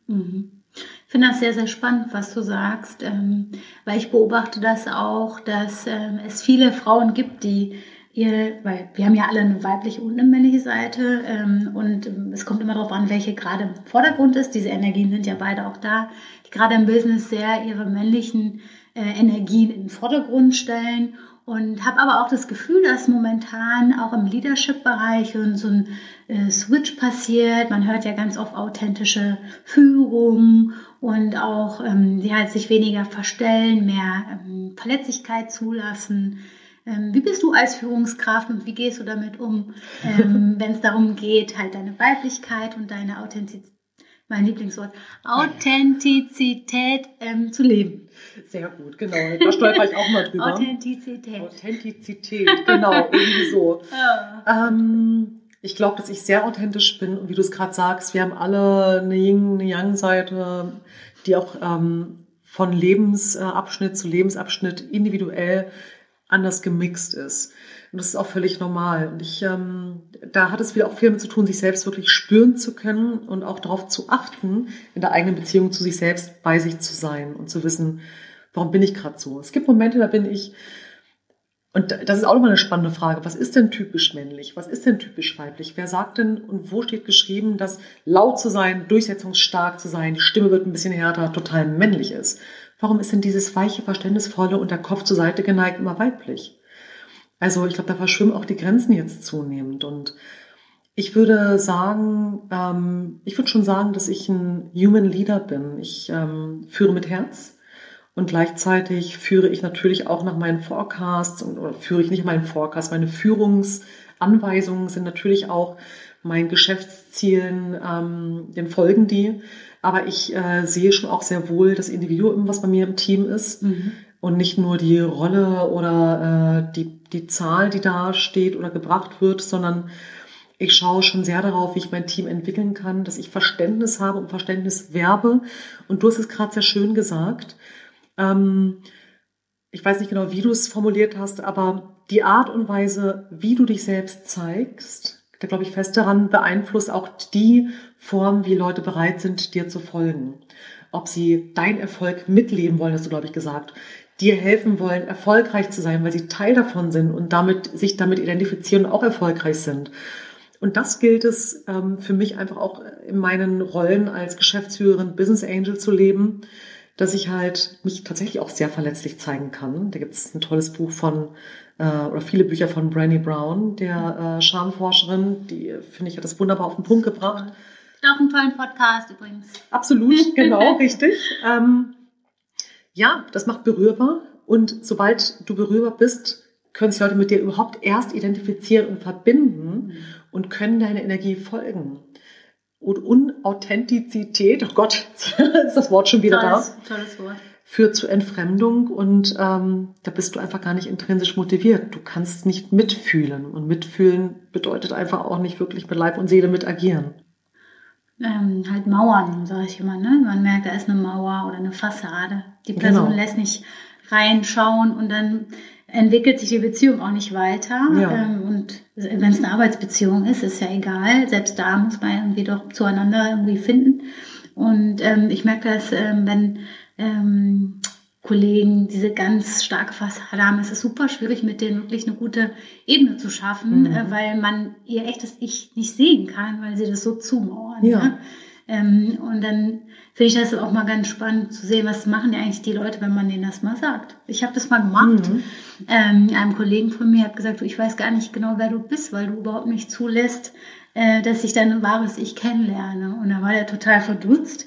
Mhm. Ich finde das sehr, sehr spannend, was du sagst, ähm, weil ich beobachte das auch, dass ähm, es viele Frauen gibt, die ihr, weil wir haben ja alle eine weibliche und eine männliche Seite ähm, und es kommt immer darauf an, welche gerade im Vordergrund ist. Diese Energien sind ja beide auch da, die gerade im Business sehr ihre männlichen äh, Energien in den Vordergrund stellen und habe aber auch das Gefühl, dass momentan auch im Leadership-Bereich so ein äh, Switch passiert. Man hört ja ganz oft authentische Führung und auch ähm, ja, sich weniger verstellen, mehr ähm, Verletzlichkeit zulassen. Ähm, wie bist du als Führungskraft und wie gehst du damit um, ähm, wenn es darum geht, halt deine Weiblichkeit und deine Authentizität mein Lieblingswort, Authentizität ähm, zu leben. Sehr gut, genau. Da stolper ich auch mal drüber. Authentizität. Authentizität, genau, irgendwie so. Ja. Ähm, ich glaube, dass ich sehr authentisch bin und wie du es gerade sagst, wir haben alle eine Yin, eine Yang-Seite, die auch ähm, von Lebensabschnitt zu Lebensabschnitt individuell anders gemixt ist. Und das ist auch völlig normal. Und ich, ähm, da hat es wieder auch viel damit zu tun, sich selbst wirklich spüren zu können und auch darauf zu achten, in der eigenen Beziehung zu sich selbst bei sich zu sein und zu wissen, warum bin ich gerade so. Es gibt Momente, da bin ich, und das ist auch nochmal eine spannende Frage, was ist denn typisch männlich? Was ist denn typisch weiblich? Wer sagt denn und wo steht geschrieben, dass laut zu sein, durchsetzungsstark zu sein, die Stimme wird ein bisschen härter, total männlich ist? Warum ist denn dieses weiche, verständnisvolle und der Kopf zur Seite geneigt immer weiblich? Also ich glaube, da verschwimmen auch die Grenzen jetzt zunehmend. Und ich würde sagen, ähm, ich würde schon sagen, dass ich ein Human Leader bin. Ich ähm, führe mit Herz und gleichzeitig führe ich natürlich auch nach meinen Forecasts und, oder führe ich nicht meinen Forecast. Meine Führungsanweisungen sind natürlich auch meinen Geschäftszielen, ähm, den folgen die. Aber ich äh, sehe schon auch sehr wohl das Individuum, was bei mir im Team ist. Mhm und nicht nur die Rolle oder äh, die, die Zahl, die da steht oder gebracht wird, sondern ich schaue schon sehr darauf, wie ich mein Team entwickeln kann, dass ich Verständnis habe und Verständnis werbe. Und du hast es gerade sehr schön gesagt. Ähm, ich weiß nicht genau, wie du es formuliert hast, aber die Art und Weise, wie du dich selbst zeigst, da glaube ich fest daran, beeinflusst auch die Form, wie Leute bereit sind, dir zu folgen. Ob sie dein Erfolg mitleben wollen, hast du, glaube ich, gesagt dir helfen wollen, erfolgreich zu sein, weil sie Teil davon sind und damit, sich damit identifizieren und auch erfolgreich sind. Und das gilt es ähm, für mich einfach auch in meinen Rollen als Geschäftsführerin, Business Angel zu leben, dass ich halt mich tatsächlich auch sehr verletzlich zeigen kann. Da gibt es ein tolles Buch von äh, oder viele Bücher von Brandy Brown, der äh, Schamforscherin, die finde ich hat das wunderbar auf den Punkt gebracht. Auch einen tollen Podcast übrigens. Absolut, genau, richtig. Ähm, ja, das macht berührbar. Und sobald du berührbar bist, können sich Leute mit dir überhaupt erst identifizieren und verbinden mhm. und können deine Energie folgen. Und Unauthentizität, oh Gott, ist das Wort schon wieder tolles, da. Tolles Wort. Führt zu Entfremdung und ähm, da bist du einfach gar nicht intrinsisch motiviert. Du kannst nicht mitfühlen und mitfühlen bedeutet einfach auch nicht wirklich mit Leib und Seele mit agieren. Ähm, halt Mauern, sage ich immer. Ne? Man merkt, da ist eine Mauer oder eine Fassade. Die Person genau. lässt nicht reinschauen und dann entwickelt sich die Beziehung auch nicht weiter. Ja. Ähm, und wenn es eine Arbeitsbeziehung ist, ist ja egal. Selbst da muss man irgendwie doch zueinander irgendwie finden. Und ähm, ich merke das, ähm, wenn ähm, Kollegen diese ganz starke Fassade haben, ist es super schwierig, mit denen wirklich eine gute Ebene zu schaffen, mhm. äh, weil man ihr echtes Ich nicht sehen kann, weil sie das so zumauern. Ja. Ne? Ähm, und dann finde ich das auch mal ganz spannend zu sehen, was machen ja eigentlich die Leute, wenn man denen das mal sagt. Ich habe das mal gemacht. Mhm. Ähm, einem Kollegen von mir hat gesagt, ich weiß gar nicht genau, wer du bist, weil du überhaupt nicht zulässt, äh, dass ich dein wahres Ich kennenlerne. Und da war der total verdutzt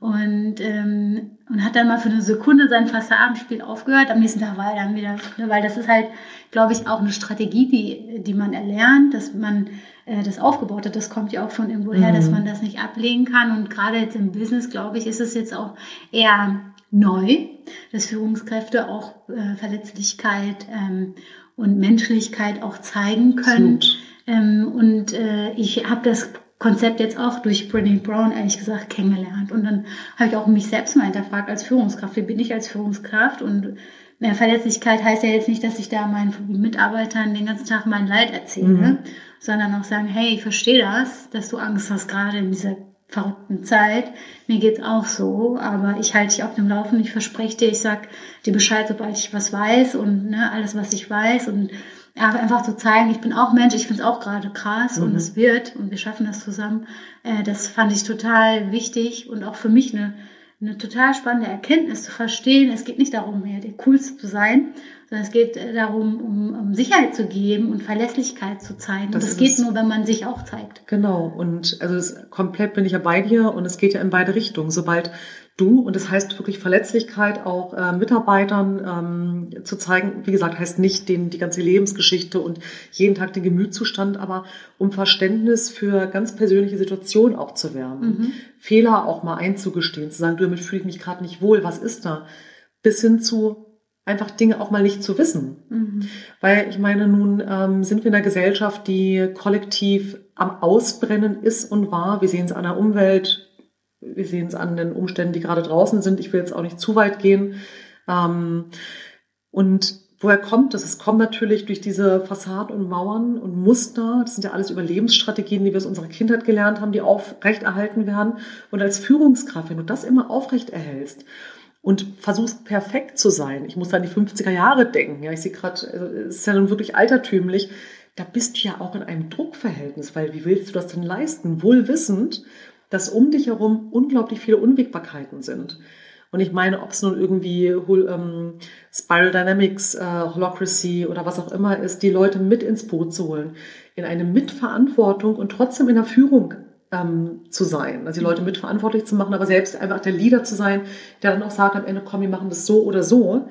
und, ähm, und hat dann mal für eine Sekunde sein Fassadenspiel aufgehört. Am nächsten Tag war er dann wieder, weil das ist halt, glaube ich, auch eine Strategie, die, die man erlernt, dass man äh, das aufgebaut hat. Das kommt ja auch von irgendwo her, mhm. dass man das nicht ablegen kann. Und gerade jetzt im Business, glaube ich, ist es jetzt auch eher neu, dass Führungskräfte auch äh, Verletzlichkeit ähm, und Menschlichkeit auch zeigen können. Ähm, und äh, ich habe das Konzept jetzt auch durch Brené Brown ehrlich gesagt kennengelernt. Und dann habe ich auch mich selbst mal hinterfragt als Führungskraft. Wie bin ich als Führungskraft? Und mehr Verletzlichkeit heißt ja jetzt nicht, dass ich da meinen Mitarbeitern den ganzen Tag mein Leid erzähle, mhm. sondern auch sagen, hey, ich verstehe das, dass du Angst hast, gerade in dieser verrückten Zeit. Mir geht's auch so, aber ich halte dich auf dem Laufen. Ich verspreche dir, ich sag dir Bescheid, sobald ich was weiß und ne, alles, was ich weiß und ja, einfach zu zeigen, ich bin auch Mensch, ich finde es auch gerade krass mhm. und es wird und wir schaffen das zusammen. Äh, das fand ich total wichtig und auch für mich eine, eine total spannende Erkenntnis zu verstehen. Es geht nicht darum, mehr der Coolste zu sein, sondern es geht äh, darum, um, um Sicherheit zu geben und Verlässlichkeit zu zeigen. Das, und das geht nur, wenn man sich auch zeigt. Genau. Und also das, komplett bin ich ja bei dir und es geht ja in beide Richtungen. Sobald du, und das heißt wirklich Verletzlichkeit auch äh, Mitarbeitern ähm, zu zeigen, wie gesagt, heißt nicht den, die ganze Lebensgeschichte und jeden Tag den Gemütszustand, aber um Verständnis für ganz persönliche Situationen auch zu werden. Mhm. Fehler auch mal einzugestehen, zu sagen, du, damit fühle ich mich gerade nicht wohl, was ist da? Bis hin zu einfach Dinge auch mal nicht zu wissen. Mhm. Weil ich meine, nun ähm, sind wir in einer Gesellschaft, die kollektiv am Ausbrennen ist und war. Wir sehen es an der Umwelt, wir sehen es an den Umständen, die gerade draußen sind. Ich will jetzt auch nicht zu weit gehen. Ähm, und woher kommt das? Es kommt natürlich durch diese Fassaden und Mauern und Muster. Das sind ja alles Überlebensstrategien, die wir aus unserer Kindheit gelernt haben, die aufrechterhalten werden. Und als Führungskraft, wenn du das immer aufrechterhältst und versuchst perfekt zu sein, ich muss an die 50er Jahre denken, ja, ich sehe gerade, also, es ist ja nun wirklich altertümlich, da bist du ja auch in einem Druckverhältnis, weil wie willst du das denn leisten? Wohl wissend, dass um dich herum unglaublich viele Unwägbarkeiten sind. Und ich meine, ob es nun irgendwie ähm, Spiral Dynamics, äh, Holocracy oder was auch immer ist, die Leute mit ins Boot zu holen, in eine Mitverantwortung und trotzdem in der Führung ähm, zu sein. Also die Leute mitverantwortlich zu machen, aber selbst einfach der Leader zu sein, der dann auch sagt am Ende, komm, wir machen das so oder so.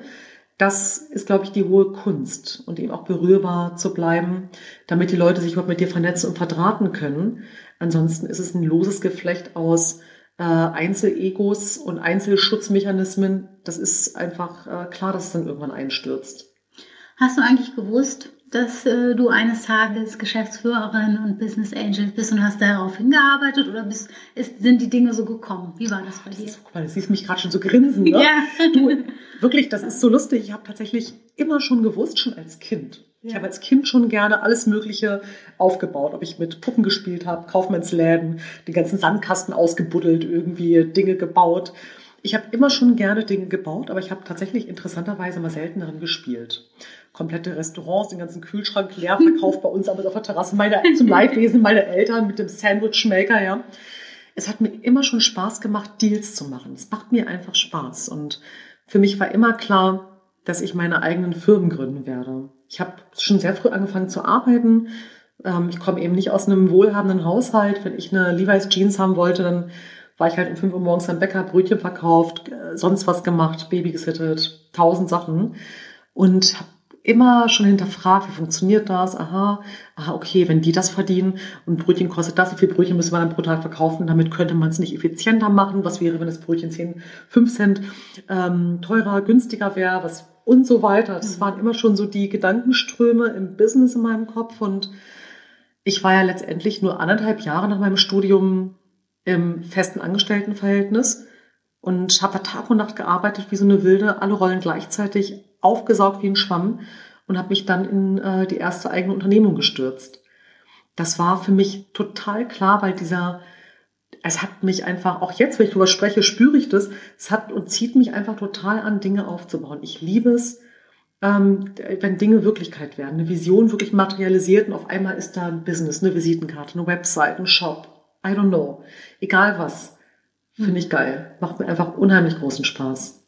Das ist, glaube ich, die hohe Kunst und eben auch berührbar zu bleiben, damit die Leute sich überhaupt mit dir vernetzen und verdrahten können. Ansonsten ist es ein loses Geflecht aus äh, Einzelegos und Einzelschutzmechanismen. Das ist einfach äh, klar, dass es dann irgendwann einstürzt. Hast du eigentlich gewusst, dass äh, du eines Tages Geschäftsführerin und Business Angel bist und hast darauf hingearbeitet oder bist, ist, sind die Dinge so gekommen? Wie war das bei dir? Guck mal, du siehst mich gerade schon so grinsen. Ne? Ja. Du, wirklich, das ist so lustig. Ich habe tatsächlich immer schon gewusst, schon als Kind. Ich habe als Kind schon gerne alles Mögliche aufgebaut. Ob ich mit Puppen gespielt habe, Kaufmannsläden, den ganzen Sandkasten ausgebuddelt, irgendwie Dinge gebaut. Ich habe immer schon gerne Dinge gebaut, aber ich habe tatsächlich interessanterweise mal selten darin gespielt. Komplette Restaurants, den ganzen Kühlschrank leer verkauft bei uns, aber auf der Terrasse meine, zum Leidwesen meiner Eltern mit dem Sandwichmaker, ja. Es hat mir immer schon Spaß gemacht, Deals zu machen. Es macht mir einfach Spaß. Und für mich war immer klar, dass ich meine eigenen Firmen gründen werde ich habe schon sehr früh angefangen zu arbeiten. Ähm, ich komme eben nicht aus einem wohlhabenden Haushalt. Wenn ich eine Levi's Jeans haben wollte, dann war ich halt um 5 Uhr morgens am Bäcker, Brötchen verkauft, äh, sonst was gemacht, Baby gesittet, tausend Sachen. Und habe immer schon hinterfragt, wie funktioniert das? Aha, aha, okay, wenn die das verdienen und Brötchen kostet das, wie viel Brötchen müssen wir dann pro Tag verkaufen? Damit könnte man es nicht effizienter machen. Was wäre, wenn das Brötchen 10, 5 Cent ähm, teurer, günstiger wäre? Was und so weiter. Das mhm. waren immer schon so die Gedankenströme im Business in meinem Kopf und ich war ja letztendlich nur anderthalb Jahre nach meinem Studium im festen Angestelltenverhältnis und habe Tag und Nacht gearbeitet wie so eine Wilde, alle Rollen gleichzeitig aufgesaugt wie ein Schwamm und habe mich dann in äh, die erste eigene Unternehmung gestürzt. Das war für mich total klar, weil dieser, es hat mich einfach, auch jetzt, wenn ich darüber spreche, spüre ich das, es hat und zieht mich einfach total an, Dinge aufzubauen. Ich liebe es, ähm, wenn Dinge Wirklichkeit werden, eine Vision wirklich materialisiert und auf einmal ist da ein Business, eine Visitenkarte, eine Website, ein Shop, I don't know, egal was, finde ich geil, macht mir einfach unheimlich großen Spaß.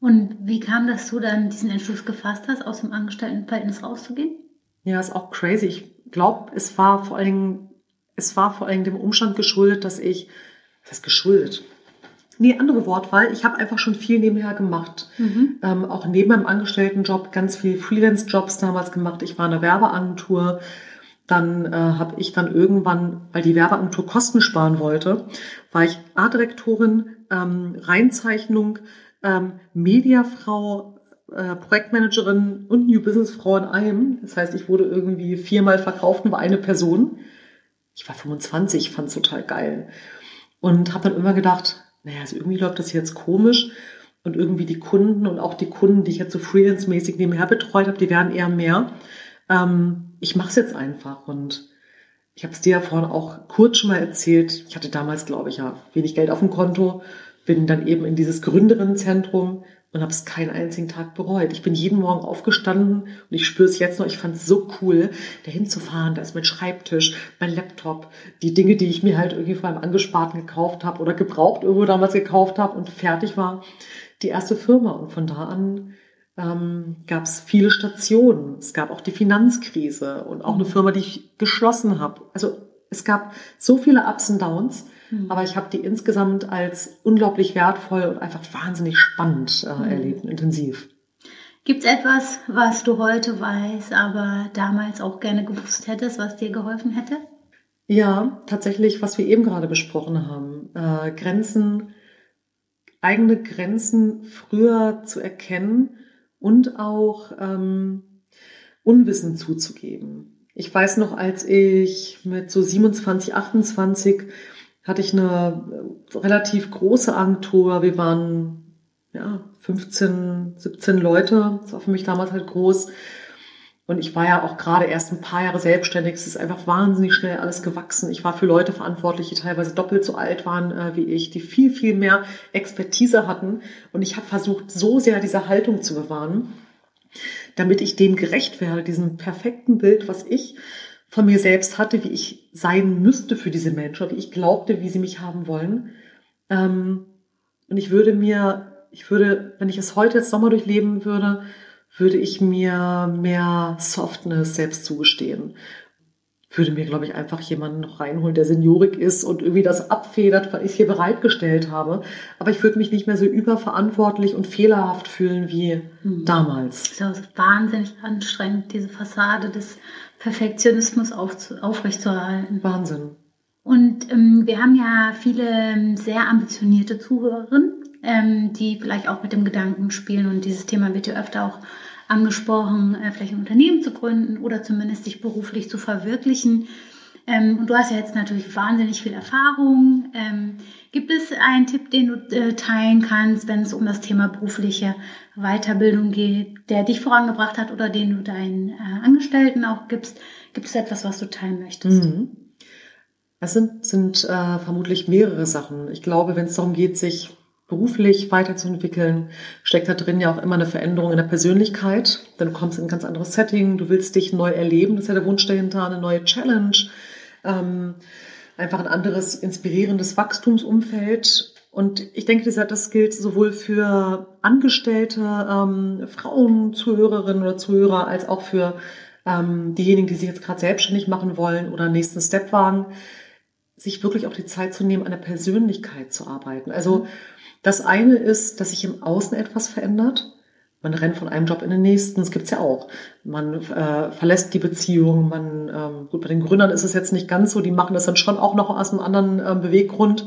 Und wie kam das, du dann diesen Entschluss gefasst hast, aus dem Angestelltenverhältnis rauszugehen? Ja, ist auch crazy. Ich glaube, es war vor allem, es war vor allem dem Umstand geschuldet, dass ich, was heißt geschuldet? Nee, andere Wortwahl. Ich habe einfach schon viel nebenher gemacht. Mhm. Ähm, auch neben meinem Angestelltenjob ganz viel Freelance-Jobs damals gemacht. Ich war in der Werbeagentur. Dann äh, habe ich dann irgendwann, weil die Werbeagentur Kosten sparen wollte, war ich Artdirektorin, ähm, Reinzeichnung, ähm, Mediafrau, äh, Projektmanagerin und New Business Frau in einem. Das heißt, ich wurde irgendwie viermal verkauft und war eine Person. Ich war 25, ich fand es total geil. Und habe dann immer gedacht, naja, also irgendwie läuft das jetzt komisch. Und irgendwie die Kunden und auch die Kunden, die ich jetzt so freelance-mäßig nebenher betreut habe, die werden eher mehr. Ähm, ich mache es jetzt einfach. Und ich habe es dir ja vorhin auch kurz schon mal erzählt. Ich hatte damals, glaube ich, ja wenig Geld auf dem Konto bin dann eben in dieses Gründerinnenzentrum und habe es keinen einzigen Tag bereut. Ich bin jeden Morgen aufgestanden und ich spüre es jetzt noch. Ich fand es so cool, da hinzufahren. Da ist mein Schreibtisch, mein Laptop, die Dinge, die ich mir halt irgendwie vor einem Angesparten gekauft habe oder gebraucht irgendwo damals gekauft habe und fertig war. Die erste Firma und von da an ähm, gab es viele Stationen. Es gab auch die Finanzkrise und auch eine mhm. Firma, die ich geschlossen habe. Also es gab so viele Ups und Downs. Mhm. Aber ich habe die insgesamt als unglaublich wertvoll und einfach wahnsinnig spannend äh, mhm. erlebt und intensiv. Gibt es etwas, was du heute weißt, aber damals auch gerne gewusst hättest, was dir geholfen hätte? Ja, tatsächlich, was wir eben gerade besprochen haben. Äh, Grenzen, eigene Grenzen früher zu erkennen und auch ähm, Unwissen zuzugeben. Ich weiß noch, als ich mit so 27, 28 hatte ich eine relativ große Agentur. Wir waren ja 15, 17 Leute. Das war für mich damals halt groß. Und ich war ja auch gerade erst ein paar Jahre selbstständig. Es ist einfach wahnsinnig schnell alles gewachsen. Ich war für Leute verantwortlich, die teilweise doppelt so alt waren äh, wie ich, die viel, viel mehr Expertise hatten. Und ich habe versucht, so sehr diese Haltung zu bewahren, damit ich dem gerecht werde, diesem perfekten Bild, was ich von mir selbst hatte, wie ich sein müsste für diese Menschen, wie ich glaubte, wie sie mich haben wollen. Ähm, und ich würde mir, ich würde, wenn ich es heute jetzt nochmal durchleben würde, würde ich mir mehr Softness selbst zugestehen würde mir, glaube ich, einfach jemanden noch reinholen, der seniorig ist und irgendwie das abfedert, weil ich es hier bereitgestellt habe. Aber ich würde mich nicht mehr so überverantwortlich und fehlerhaft fühlen wie mhm. damals. Das ist wahnsinnig anstrengend, diese Fassade des Perfektionismus aufrechtzuerhalten. Wahnsinn. Und ähm, wir haben ja viele ähm, sehr ambitionierte Zuhörerinnen, ähm, die vielleicht auch mit dem Gedanken spielen und dieses Thema wird ja öfter auch angesprochen, äh, vielleicht ein Unternehmen zu gründen oder zumindest sich beruflich zu verwirklichen. Ähm, und du hast ja jetzt natürlich wahnsinnig viel Erfahrung. Ähm, gibt es einen Tipp, den du äh, teilen kannst, wenn es um das Thema berufliche Weiterbildung geht, der dich vorangebracht hat oder den du deinen äh, Angestellten auch gibst? Gibt es etwas, was du teilen möchtest? Mhm. Es sind, sind äh, vermutlich mehrere Sachen. Ich glaube, wenn es darum geht, sich beruflich weiterzuentwickeln, steckt da drin ja auch immer eine Veränderung in der Persönlichkeit. Denn du kommst in ein ganz anderes Setting, du willst dich neu erleben, das ist ja der Wunsch dahinter, eine neue Challenge, ähm, einfach ein anderes inspirierendes Wachstumsumfeld. Und ich denke, das gilt sowohl für Angestellte, ähm, Frauen, Zuhörerinnen oder Zuhörer, als auch für ähm, diejenigen, die sich jetzt gerade selbstständig machen wollen oder nächsten Step wagen, sich wirklich auch die Zeit zu nehmen, an der Persönlichkeit zu arbeiten. Also das eine ist, dass sich im Außen etwas verändert. Man rennt von einem Job in den nächsten, das gibt's ja auch. Man äh, verlässt die Beziehung, man, ähm, gut, bei den Gründern ist es jetzt nicht ganz so, die machen das dann schon auch noch aus einem anderen äh, Beweggrund,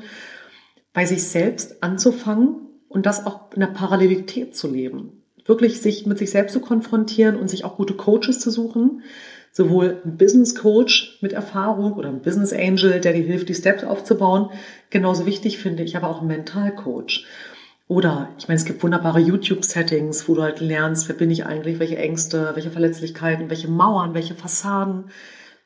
bei sich selbst anzufangen und das auch in der Parallelität zu leben. Wirklich sich mit sich selbst zu konfrontieren und sich auch gute Coaches zu suchen. Sowohl ein Business Coach mit Erfahrung oder ein Business Angel, der dir hilft, die Steps aufzubauen. Genauso wichtig finde ich aber auch ein Mental Coach. Oder, ich meine, es gibt wunderbare YouTube-Settings, wo du halt lernst, wer bin ich eigentlich, welche Ängste, welche Verletzlichkeiten, welche Mauern, welche Fassaden.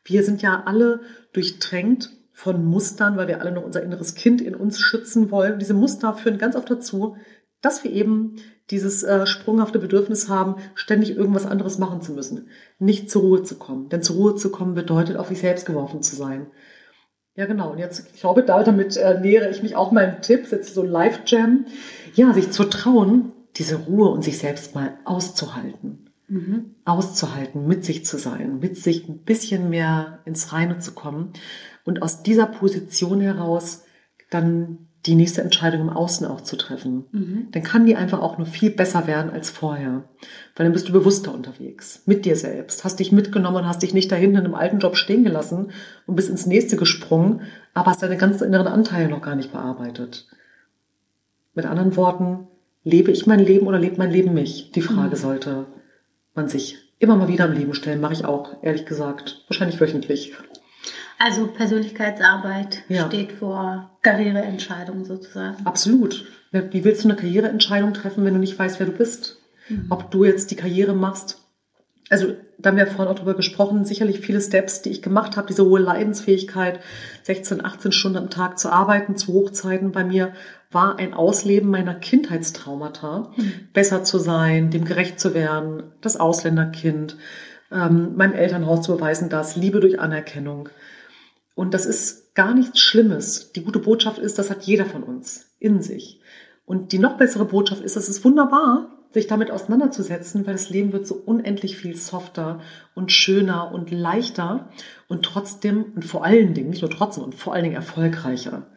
Wir sind ja alle durchtränkt von Mustern, weil wir alle noch unser inneres Kind in uns schützen wollen. Diese Muster führen ganz oft dazu, dass wir eben dieses äh, sprunghafte Bedürfnis haben, ständig irgendwas anderes machen zu müssen, nicht zur Ruhe zu kommen. Denn zur Ruhe zu kommen bedeutet, auf sich selbst geworfen zu sein. Ja, genau. Und jetzt, ich glaube, damit äh, nähere ich mich auch meinem Tipp, jetzt so Live-Jam. Ja, sich zu trauen, diese Ruhe und sich selbst mal auszuhalten. Mhm. Auszuhalten, mit sich zu sein, mit sich ein bisschen mehr ins Reine zu kommen und aus dieser Position heraus dann die nächste Entscheidung im Außen auch zu treffen. Mhm. Dann kann die einfach auch nur viel besser werden als vorher. Weil dann bist du bewusster unterwegs, mit dir selbst, hast dich mitgenommen, hast dich nicht da hinten in einem alten Job stehen gelassen und bist ins nächste gesprungen, aber hast deine ganzen inneren Anteile noch gar nicht bearbeitet. Mit anderen Worten, lebe ich mein Leben oder lebt mein Leben mich? Die Frage mhm. sollte man sich immer mal wieder im Leben stellen. Mache ich auch, ehrlich gesagt, wahrscheinlich wöchentlich. Also Persönlichkeitsarbeit ja. steht vor Karriereentscheidungen sozusagen. Absolut. Wie willst du eine Karriereentscheidung treffen, wenn du nicht weißt, wer du bist? Mhm. Ob du jetzt die Karriere machst. Also da haben wir vorhin auch drüber gesprochen, sicherlich viele Steps, die ich gemacht habe, diese hohe Leidensfähigkeit, 16, 18 Stunden am Tag zu arbeiten, zu Hochzeiten bei mir, war ein Ausleben meiner Kindheitstraumata. Mhm. Besser zu sein, dem gerecht zu werden, das Ausländerkind, ähm, meinem Elternhaus zu beweisen, das Liebe durch Anerkennung. Und das ist gar nichts Schlimmes. Die gute Botschaft ist, das hat jeder von uns in sich. Und die noch bessere Botschaft ist, es ist wunderbar, sich damit auseinanderzusetzen, weil das Leben wird so unendlich viel softer und schöner und leichter und trotzdem und vor allen Dingen, nicht nur trotzdem und vor allen Dingen erfolgreicher,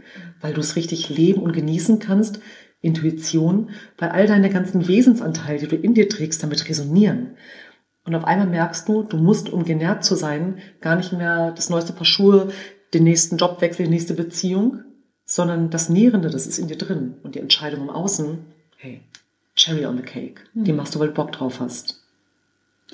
weil du es richtig leben und genießen kannst, Intuition, weil all deine ganzen Wesensanteile, die du in dir trägst, damit resonieren. Und auf einmal merkst du, du musst, um genährt zu sein, gar nicht mehr das neueste Paar Schuhe, den nächsten Jobwechsel, die nächste Beziehung, sondern das Nährende, das ist in dir drin. Und die Entscheidung im Außen, hey, Cherry on the Cake, mhm. die machst du, weil du Bock drauf hast.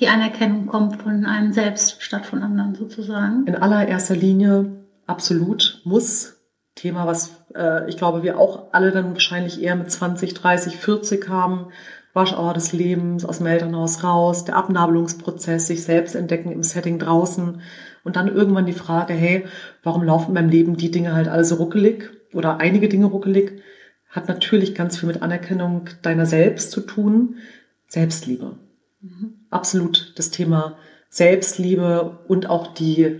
Die Anerkennung kommt von einem selbst statt von anderen sozusagen. In allererster Linie absolut muss. Thema, was äh, ich glaube, wir auch alle dann wahrscheinlich eher mit 20, 30, 40 haben, Waschauer des Lebens, aus dem Elternhaus raus, der Abnabelungsprozess, sich selbst entdecken im Setting draußen und dann irgendwann die Frage, hey, warum laufen in meinem Leben die Dinge halt alle so ruckelig oder einige Dinge ruckelig, hat natürlich ganz viel mit Anerkennung deiner selbst zu tun. Selbstliebe. Mhm. Absolut das Thema Selbstliebe und auch die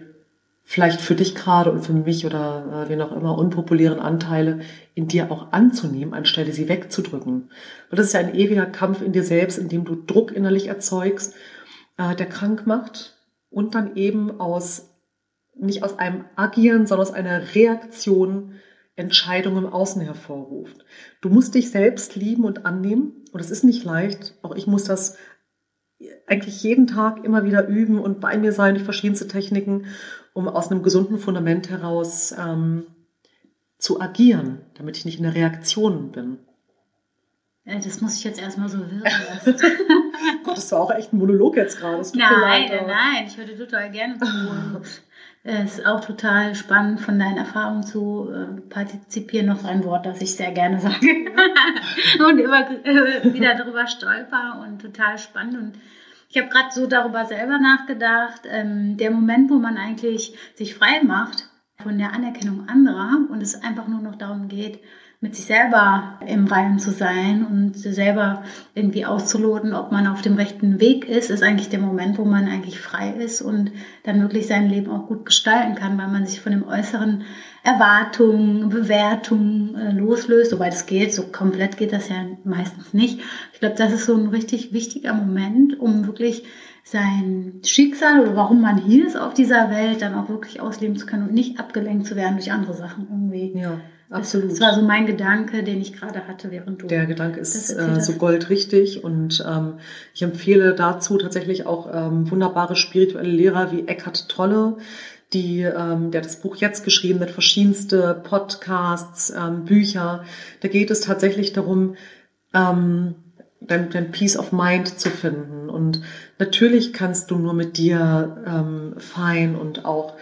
vielleicht für dich gerade und für mich oder äh, wie noch immer unpopulären Anteile in dir auch anzunehmen, anstelle sie wegzudrücken. Weil das ist ja ein ewiger Kampf in dir selbst, in dem du Druck innerlich erzeugst, äh, der krank macht und dann eben aus, nicht aus einem Agieren, sondern aus einer Reaktion Entscheidungen im Außen hervorruft. Du musst dich selbst lieben und annehmen und es ist nicht leicht. Auch ich muss das eigentlich jeden Tag immer wieder üben und bei mir sein durch verschiedenste Techniken um aus einem gesunden Fundament heraus ähm, zu agieren, damit ich nicht in der Reaktion bin. Das muss ich jetzt erstmal so wirken lassen. Gott, das war auch echt ein Monolog jetzt gerade. Nein, leid, nein, ich würde total gerne zuhören. Es ist auch total spannend, von deinen Erfahrungen zu äh, partizipieren. Noch ein Wort, das ich sehr gerne sage. und immer äh, wieder darüber stolper und total spannend. Und ich habe gerade so darüber selber nachgedacht, ähm, der Moment, wo man eigentlich sich frei macht von der Anerkennung anderer und es einfach nur noch darum geht, mit sich selber im Reinen zu sein und selber irgendwie auszuloten, ob man auf dem rechten Weg ist, ist eigentlich der Moment, wo man eigentlich frei ist und dann wirklich sein Leben auch gut gestalten kann, weil man sich von dem äußeren Erwartungen, Bewertungen äh, loslöst, soweit es geht. So komplett geht das ja meistens nicht. Ich glaube, das ist so ein richtig wichtiger Moment, um wirklich sein Schicksal oder warum man hier ist auf dieser Welt dann auch wirklich ausleben zu können und nicht abgelenkt zu werden durch andere Sachen irgendwie. Ja absolut. Das war so mein Gedanke, den ich gerade hatte, während du. Der Gedanke ist äh, so goldrichtig und ähm, ich empfehle dazu tatsächlich auch ähm, wunderbare spirituelle Lehrer wie Eckhart Tolle, die, ähm, der das Buch jetzt geschrieben, hat verschiedenste Podcasts, ähm, Bücher. Da geht es tatsächlich darum, ähm, dein, dein Peace of Mind zu finden. Und natürlich kannst du nur mit dir ähm, fein und auch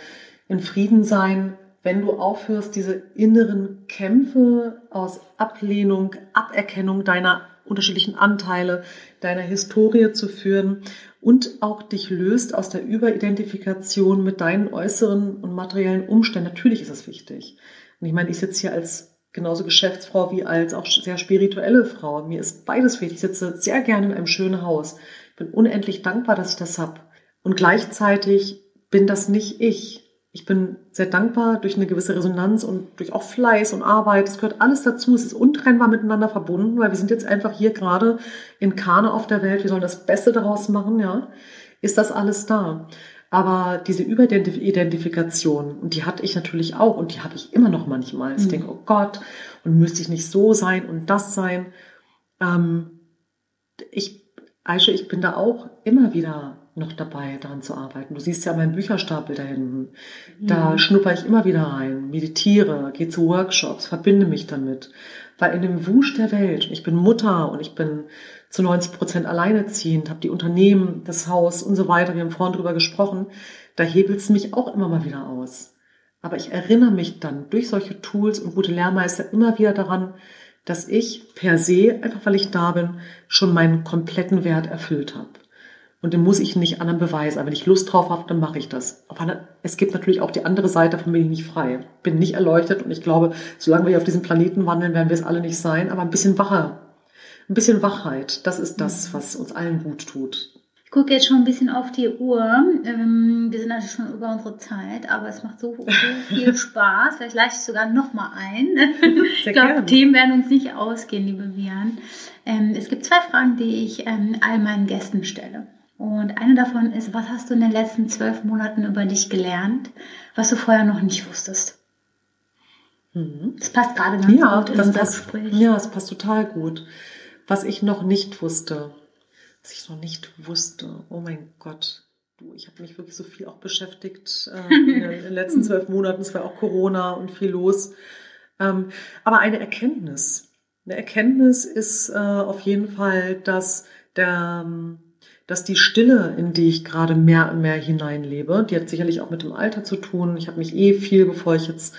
in Frieden sein, wenn du aufhörst, diese inneren Kämpfe aus Ablehnung, Aberkennung deiner unterschiedlichen Anteile, deiner Historie zu führen und auch dich löst aus der Überidentifikation mit deinen äußeren und materiellen Umständen. Natürlich ist das wichtig. Und ich meine, ich sitze hier als genauso Geschäftsfrau wie als auch sehr spirituelle Frau. Mir ist beides wichtig. Ich sitze sehr gerne in einem schönen Haus. Ich bin unendlich dankbar, dass ich das habe. Und gleichzeitig bin das nicht ich. Ich bin sehr dankbar durch eine gewisse Resonanz und durch auch Fleiß und Arbeit. Es gehört alles dazu. Es ist untrennbar miteinander verbunden, weil wir sind jetzt einfach hier gerade in Kane auf der Welt. Wir sollen das Beste daraus machen, ja. Ist das alles da? Aber diese Überidentifikation, und die hatte ich natürlich auch und die habe ich immer noch manchmal. Ich mhm. denke, oh Gott, und müsste ich nicht so sein und das sein. Ähm, ich, Aische, ich bin da auch immer wieder noch dabei, daran zu arbeiten. Du siehst ja meinen Bücherstapel da hinten. Da mhm. schnupper ich immer wieder rein, meditiere, gehe zu Workshops, verbinde mich damit. Weil in dem Wusch der Welt, ich bin Mutter und ich bin zu 90 Prozent alleinerziehend, habe die Unternehmen, das Haus und so weiter, wir haben vorhin drüber gesprochen, da hebelt es mich auch immer mal wieder aus. Aber ich erinnere mich dann durch solche Tools und gute Lehrmeister immer wieder daran, dass ich per se, einfach weil ich da bin, schon meinen kompletten Wert erfüllt habe. Und den muss ich nicht anderen beweisen. Aber wenn ich Lust drauf habe, dann mache ich das. Aber es gibt natürlich auch die andere Seite von mir nicht frei. Bin nicht erleuchtet und ich glaube, solange wir hier auf diesem Planeten wandeln, werden wir es alle nicht sein, aber ein bisschen wacher ein bisschen Wachheit. Das ist das, mhm. was uns allen gut tut. Ich gucke jetzt schon ein bisschen auf die Uhr. Ähm, wir sind natürlich schon über unsere Zeit, aber es macht so, viel Spaß. Vielleicht leite ich sogar noch mal ein. ich glaube, Themen werden uns nicht ausgehen, liebe Vian. Ähm, es gibt zwei Fragen, die ich ähm, all meinen Gästen stelle. Und eine davon ist, was hast du in den letzten zwölf Monaten über dich gelernt, was du vorher noch nicht wusstest? Mhm. Das passt gerade ganz ja, gut in unser Gespräch. Ja, es passt total gut was ich noch nicht wusste. Was ich noch nicht wusste. Oh mein Gott. Du, ich habe mich wirklich so viel auch beschäftigt äh, in, den, letzten zwölf Monaten. Es war auch Corona und viel los. Ähm, aber eine Erkenntnis. Eine Erkenntnis ist äh, auf jeden Fall, dass der, dass die Stille, in die ich gerade mehr und mehr hineinlebe, die hat sicherlich auch mit dem Alter zu tun. Ich habe mich eh viel, bevor ich jetzt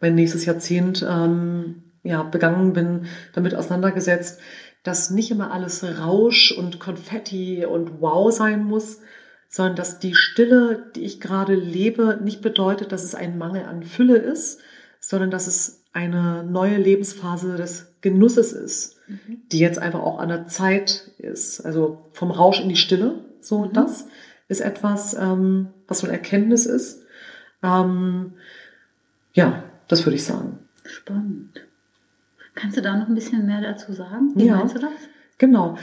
mein nächstes Jahrzehnt ähm, ja, begangen bin, damit auseinandergesetzt, dass nicht immer alles Rausch und Konfetti und Wow sein muss, sondern dass die Stille, die ich gerade lebe, nicht bedeutet, dass es ein Mangel an Fülle ist, sondern dass es eine neue Lebensphase des Genusses ist. Die jetzt einfach auch an der Zeit ist. Also vom Rausch in die Stille, so mhm. das ist etwas, ähm, was so eine Erkenntnis ist. Ähm, ja, das würde ich sagen. Spannend. Kannst du da noch ein bisschen mehr dazu sagen? Wie ja, meinst du das? Genau.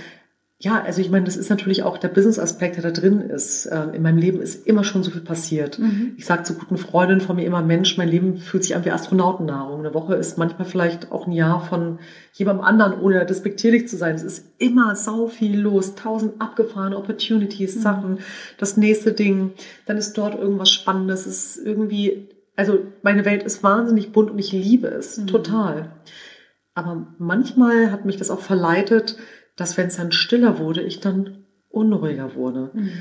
Ja, also ich meine, das ist natürlich auch der Business-Aspekt, der da drin ist. Ähm, in meinem Leben ist immer schon so viel passiert. Mhm. Ich sage zu guten Freundinnen von mir immer, Mensch, mein Leben fühlt sich an wie Astronautennahrung. Eine Woche ist manchmal vielleicht auch ein Jahr von jemandem anderen, ohne despektierlich zu sein. Es ist immer sau viel los, tausend abgefahrene Opportunities, mhm. Sachen, das nächste Ding, dann ist dort irgendwas Spannendes. Es ist irgendwie, also meine Welt ist wahnsinnig bunt und ich liebe es, mhm. total. Aber manchmal hat mich das auch verleitet, dass wenn es dann stiller wurde, ich dann unruhiger wurde. Mhm.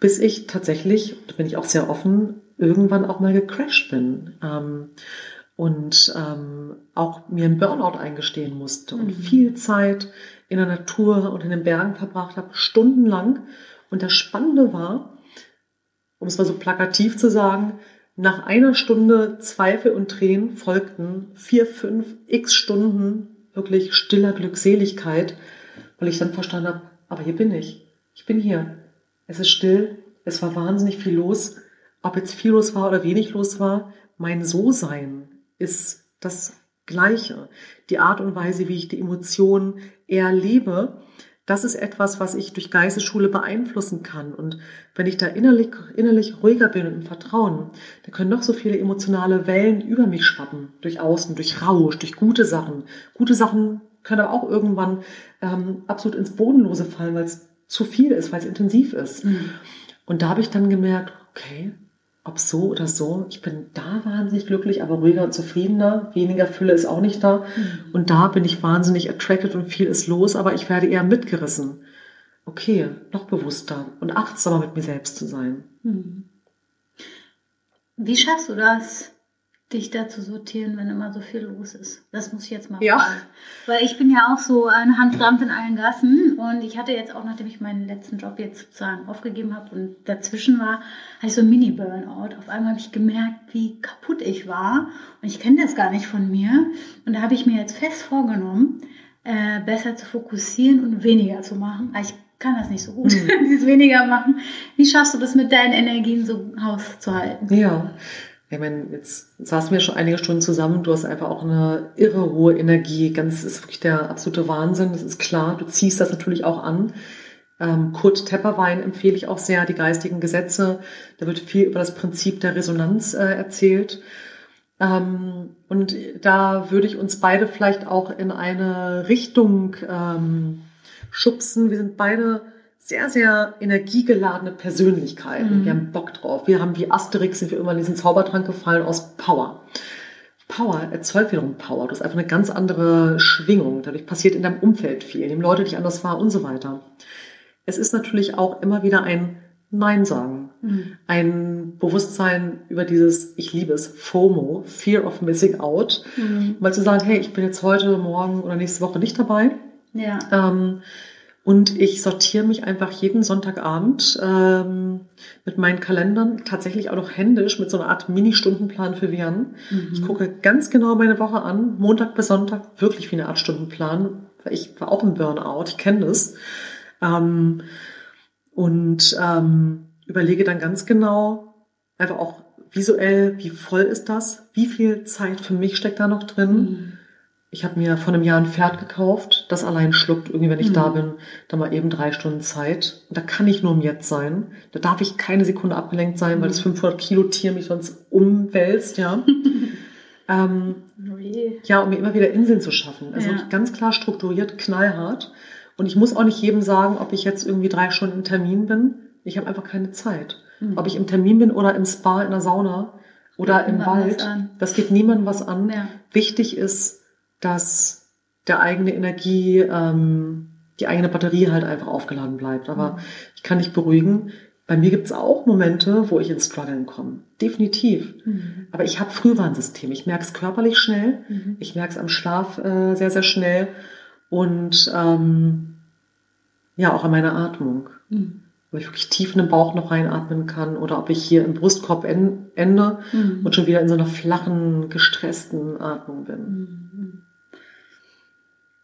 Bis ich tatsächlich, da bin ich auch sehr offen, irgendwann auch mal gecrashed bin. Ähm, und ähm, auch mir einen Burnout eingestehen musste und mhm. viel Zeit in der Natur und in den Bergen verbracht habe, stundenlang. Und das Spannende war, um es mal so plakativ zu sagen, nach einer Stunde Zweifel und Tränen folgten vier, fünf, x Stunden wirklich stiller Glückseligkeit, weil ich dann verstanden habe, aber hier bin ich. Ich bin hier. Es ist still. Es war wahnsinnig viel los. Ob jetzt viel los war oder wenig los war, mein So-Sein ist das Gleiche. Die Art und Weise, wie ich die Emotionen erlebe, das ist etwas, was ich durch Geistesschule beeinflussen kann. Und wenn ich da innerlich, innerlich ruhiger bin und im Vertrauen, dann können noch so viele emotionale Wellen über mich schwappen. Durch Außen, durch Rausch, durch gute Sachen. Gute Sachen können aber auch irgendwann ähm, absolut ins Bodenlose fallen, weil es zu viel ist, weil es intensiv ist. Mhm. Und da habe ich dann gemerkt, okay, ob so oder so, ich bin da wahnsinnig glücklich, aber ruhiger und zufriedener. Weniger Fülle ist auch nicht da. Mhm. Und da bin ich wahnsinnig attracted und viel ist los, aber ich werde eher mitgerissen. Okay, noch bewusster und achtsamer mit mir selbst zu sein. Mhm. Wie schaffst du das? Dich da zu sortieren, wenn immer so viel los ist. Das muss ich jetzt mal ja. Fragen. Weil ich bin ja auch so ein Hans Dampf in allen Gassen und ich hatte jetzt auch, nachdem ich meinen letzten Job jetzt sozusagen aufgegeben habe und dazwischen war, hatte ich so ein Mini-Burnout. Auf einmal habe ich gemerkt, wie kaputt ich war und ich kenne das gar nicht von mir. Und da habe ich mir jetzt fest vorgenommen, äh, besser zu fokussieren und weniger zu machen. Aber ich kann das nicht so gut, mhm. dieses weniger machen. Wie schaffst du das mit deinen Energien so auszuhalten? Ja, ich meine, jetzt saßen wir schon einige Stunden zusammen. Du hast einfach auch eine irre hohe Energie. Ganz ist wirklich der absolute Wahnsinn. Das ist klar. Du ziehst das natürlich auch an. Ähm, Kurt Tepperwein empfehle ich auch sehr, die geistigen Gesetze. Da wird viel über das Prinzip der Resonanz äh, erzählt. Ähm, und da würde ich uns beide vielleicht auch in eine Richtung ähm, schubsen. Wir sind beide sehr, sehr energiegeladene Persönlichkeiten. Mhm. Wir haben Bock drauf. Wir haben wie Asterix sind wir immer in diesen Zaubertrank gefallen aus Power. Power erzeugt wiederum Power. Du hast einfach eine ganz andere Schwingung. Dadurch passiert in deinem Umfeld viel. Nehmen Leute dich anders wahr und so weiter. Es ist natürlich auch immer wieder ein Nein sagen. Mhm. Ein Bewusstsein über dieses, ich liebe es, FOMO, Fear of Missing Out. Mhm. Mal zu sagen, hey, ich bin jetzt heute, morgen oder nächste Woche nicht dabei. Ja. Ähm, und ich sortiere mich einfach jeden Sonntagabend ähm, mit meinen Kalendern, tatsächlich auch noch händisch, mit so einer Art Mini-Stundenplan für Vian. Mhm. Ich gucke ganz genau meine Woche an, Montag bis Sonntag, wirklich wie eine Art Stundenplan. Ich war auch im Burnout, ich kenne das. Ähm, und ähm, überlege dann ganz genau, einfach auch visuell, wie voll ist das? Wie viel Zeit für mich steckt da noch drin? Mhm ich habe mir vor einem Jahr ein Pferd gekauft, das allein schluckt, irgendwie, wenn ich mhm. da bin, da mal eben drei Stunden Zeit. Und da kann ich nur im Jetzt sein. Da darf ich keine Sekunde abgelenkt sein, mhm. weil das 500 Kilo Tier mich sonst umwälzt, ja. ähm, oh ja, um mir immer wieder Inseln zu schaffen. Also ja. ganz klar strukturiert, knallhart. Und ich muss auch nicht jedem sagen, ob ich jetzt irgendwie drei Stunden im Termin bin. Ich habe einfach keine Zeit. Mhm. Ob ich im Termin bin oder im Spa, in der Sauna oder ja, im Wald, das geht niemandem was an. Ja. Wichtig ist, dass der eigene Energie, ähm, die eigene Batterie halt einfach aufgeladen bleibt. Aber mhm. ich kann dich beruhigen, bei mir gibt es auch Momente, wo ich ins Struggeln komme. Definitiv. Mhm. Aber ich habe Frühwarnsystem. Ich merke es körperlich schnell. Mhm. Ich merke es am Schlaf äh, sehr, sehr schnell. Und ähm, ja, auch an meiner Atmung. Mhm. Ob ich wirklich tief in den Bauch noch reinatmen kann oder ob ich hier im Brustkorb ende mhm. und schon wieder in so einer flachen, gestressten Atmung bin.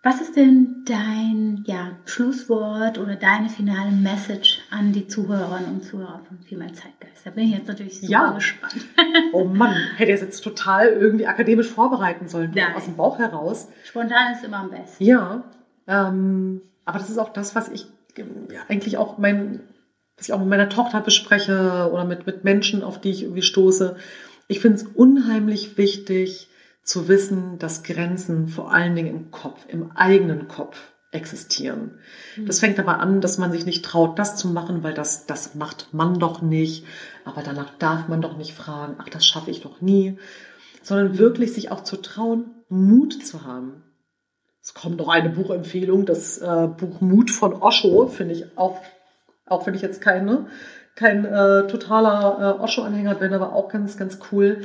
Was ist denn dein ja, Schlusswort oder deine finale Message an die Zuhörerinnen und Zuhörer von Female Zeitgeist? Da bin ich jetzt natürlich super ja. gespannt. oh Mann, hätte ich es jetzt total irgendwie akademisch vorbereiten sollen, Nein. aus dem Bauch heraus. Spontan ist immer am besten. Ja, ähm, aber das ist auch das, was ich ja, eigentlich auch mein, was ich auch mit meiner Tochter bespreche oder mit, mit Menschen, auf die ich irgendwie stoße. Ich finde es unheimlich wichtig, zu wissen, dass Grenzen vor allen Dingen im Kopf, im eigenen Kopf existieren. Mhm. Das fängt aber an, dass man sich nicht traut, das zu machen, weil das, das macht man doch nicht. Aber danach darf man doch nicht fragen, ach, das schaffe ich doch nie. Sondern wirklich sich auch zu trauen, Mut zu haben. Es kommt noch eine Buchempfehlung, das äh, Buch Mut von Osho, finde ich auch, auch wenn ich jetzt keine, kein äh, totaler äh, Osho-Anhänger bin, aber auch ganz, ganz cool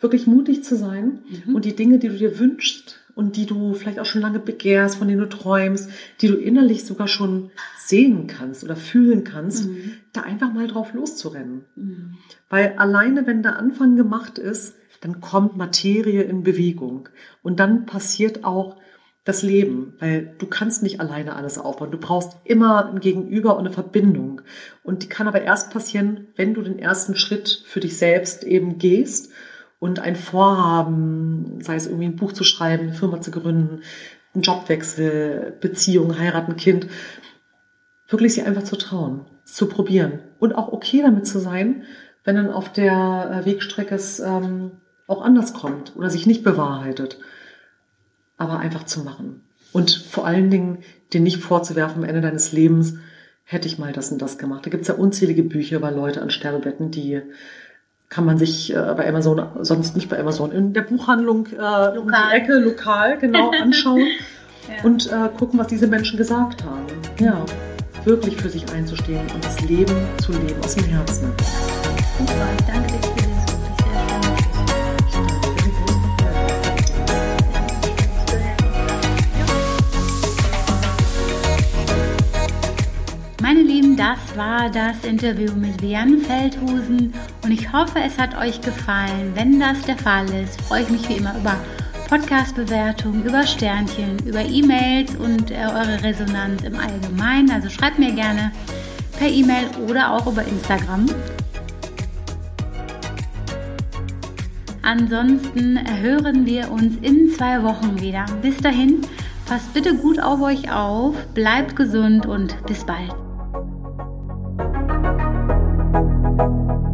wirklich mutig zu sein mhm. und die Dinge, die du dir wünschst und die du vielleicht auch schon lange begehrst, von denen du träumst, die du innerlich sogar schon sehen kannst oder fühlen kannst, mhm. da einfach mal drauf loszurennen. Mhm. Weil alleine, wenn der Anfang gemacht ist, dann kommt Materie in Bewegung und dann passiert auch das Leben, weil du kannst nicht alleine alles aufbauen. Du brauchst immer ein Gegenüber und eine Verbindung. Und die kann aber erst passieren, wenn du den ersten Schritt für dich selbst eben gehst und ein Vorhaben, sei es irgendwie ein Buch zu schreiben, eine Firma zu gründen, einen Jobwechsel, Beziehung, heiraten, Kind, wirklich sich einfach zu trauen, zu probieren und auch okay damit zu sein, wenn dann auf der äh, Wegstrecke es ähm, auch anders kommt oder sich nicht bewahrheitet. Aber einfach zu machen. Und vor allen Dingen, dir nicht vorzuwerfen am Ende deines Lebens, hätte ich mal das und das gemacht. Da gibt es ja unzählige Bücher über Leute an Sterbebetten, die kann man sich äh, bei Amazon, sonst nicht bei Amazon, in der Buchhandlung äh, um die Ecke, lokal, genau, anschauen ja. und äh, gucken, was diese Menschen gesagt haben. Ja, wirklich für sich einzustehen und das Leben zu leben aus dem Herzen. Super, danke dir das war das Interview mit Liane Feldhusen und ich hoffe, es hat euch gefallen. Wenn das der Fall ist, freue ich mich wie immer über Podcast-Bewertungen, über Sternchen, über E-Mails und äh, eure Resonanz im Allgemeinen. Also schreibt mir gerne per E-Mail oder auch über Instagram. Ansonsten hören wir uns in zwei Wochen wieder. Bis dahin, passt bitte gut auf euch auf, bleibt gesund und bis bald. Thank you.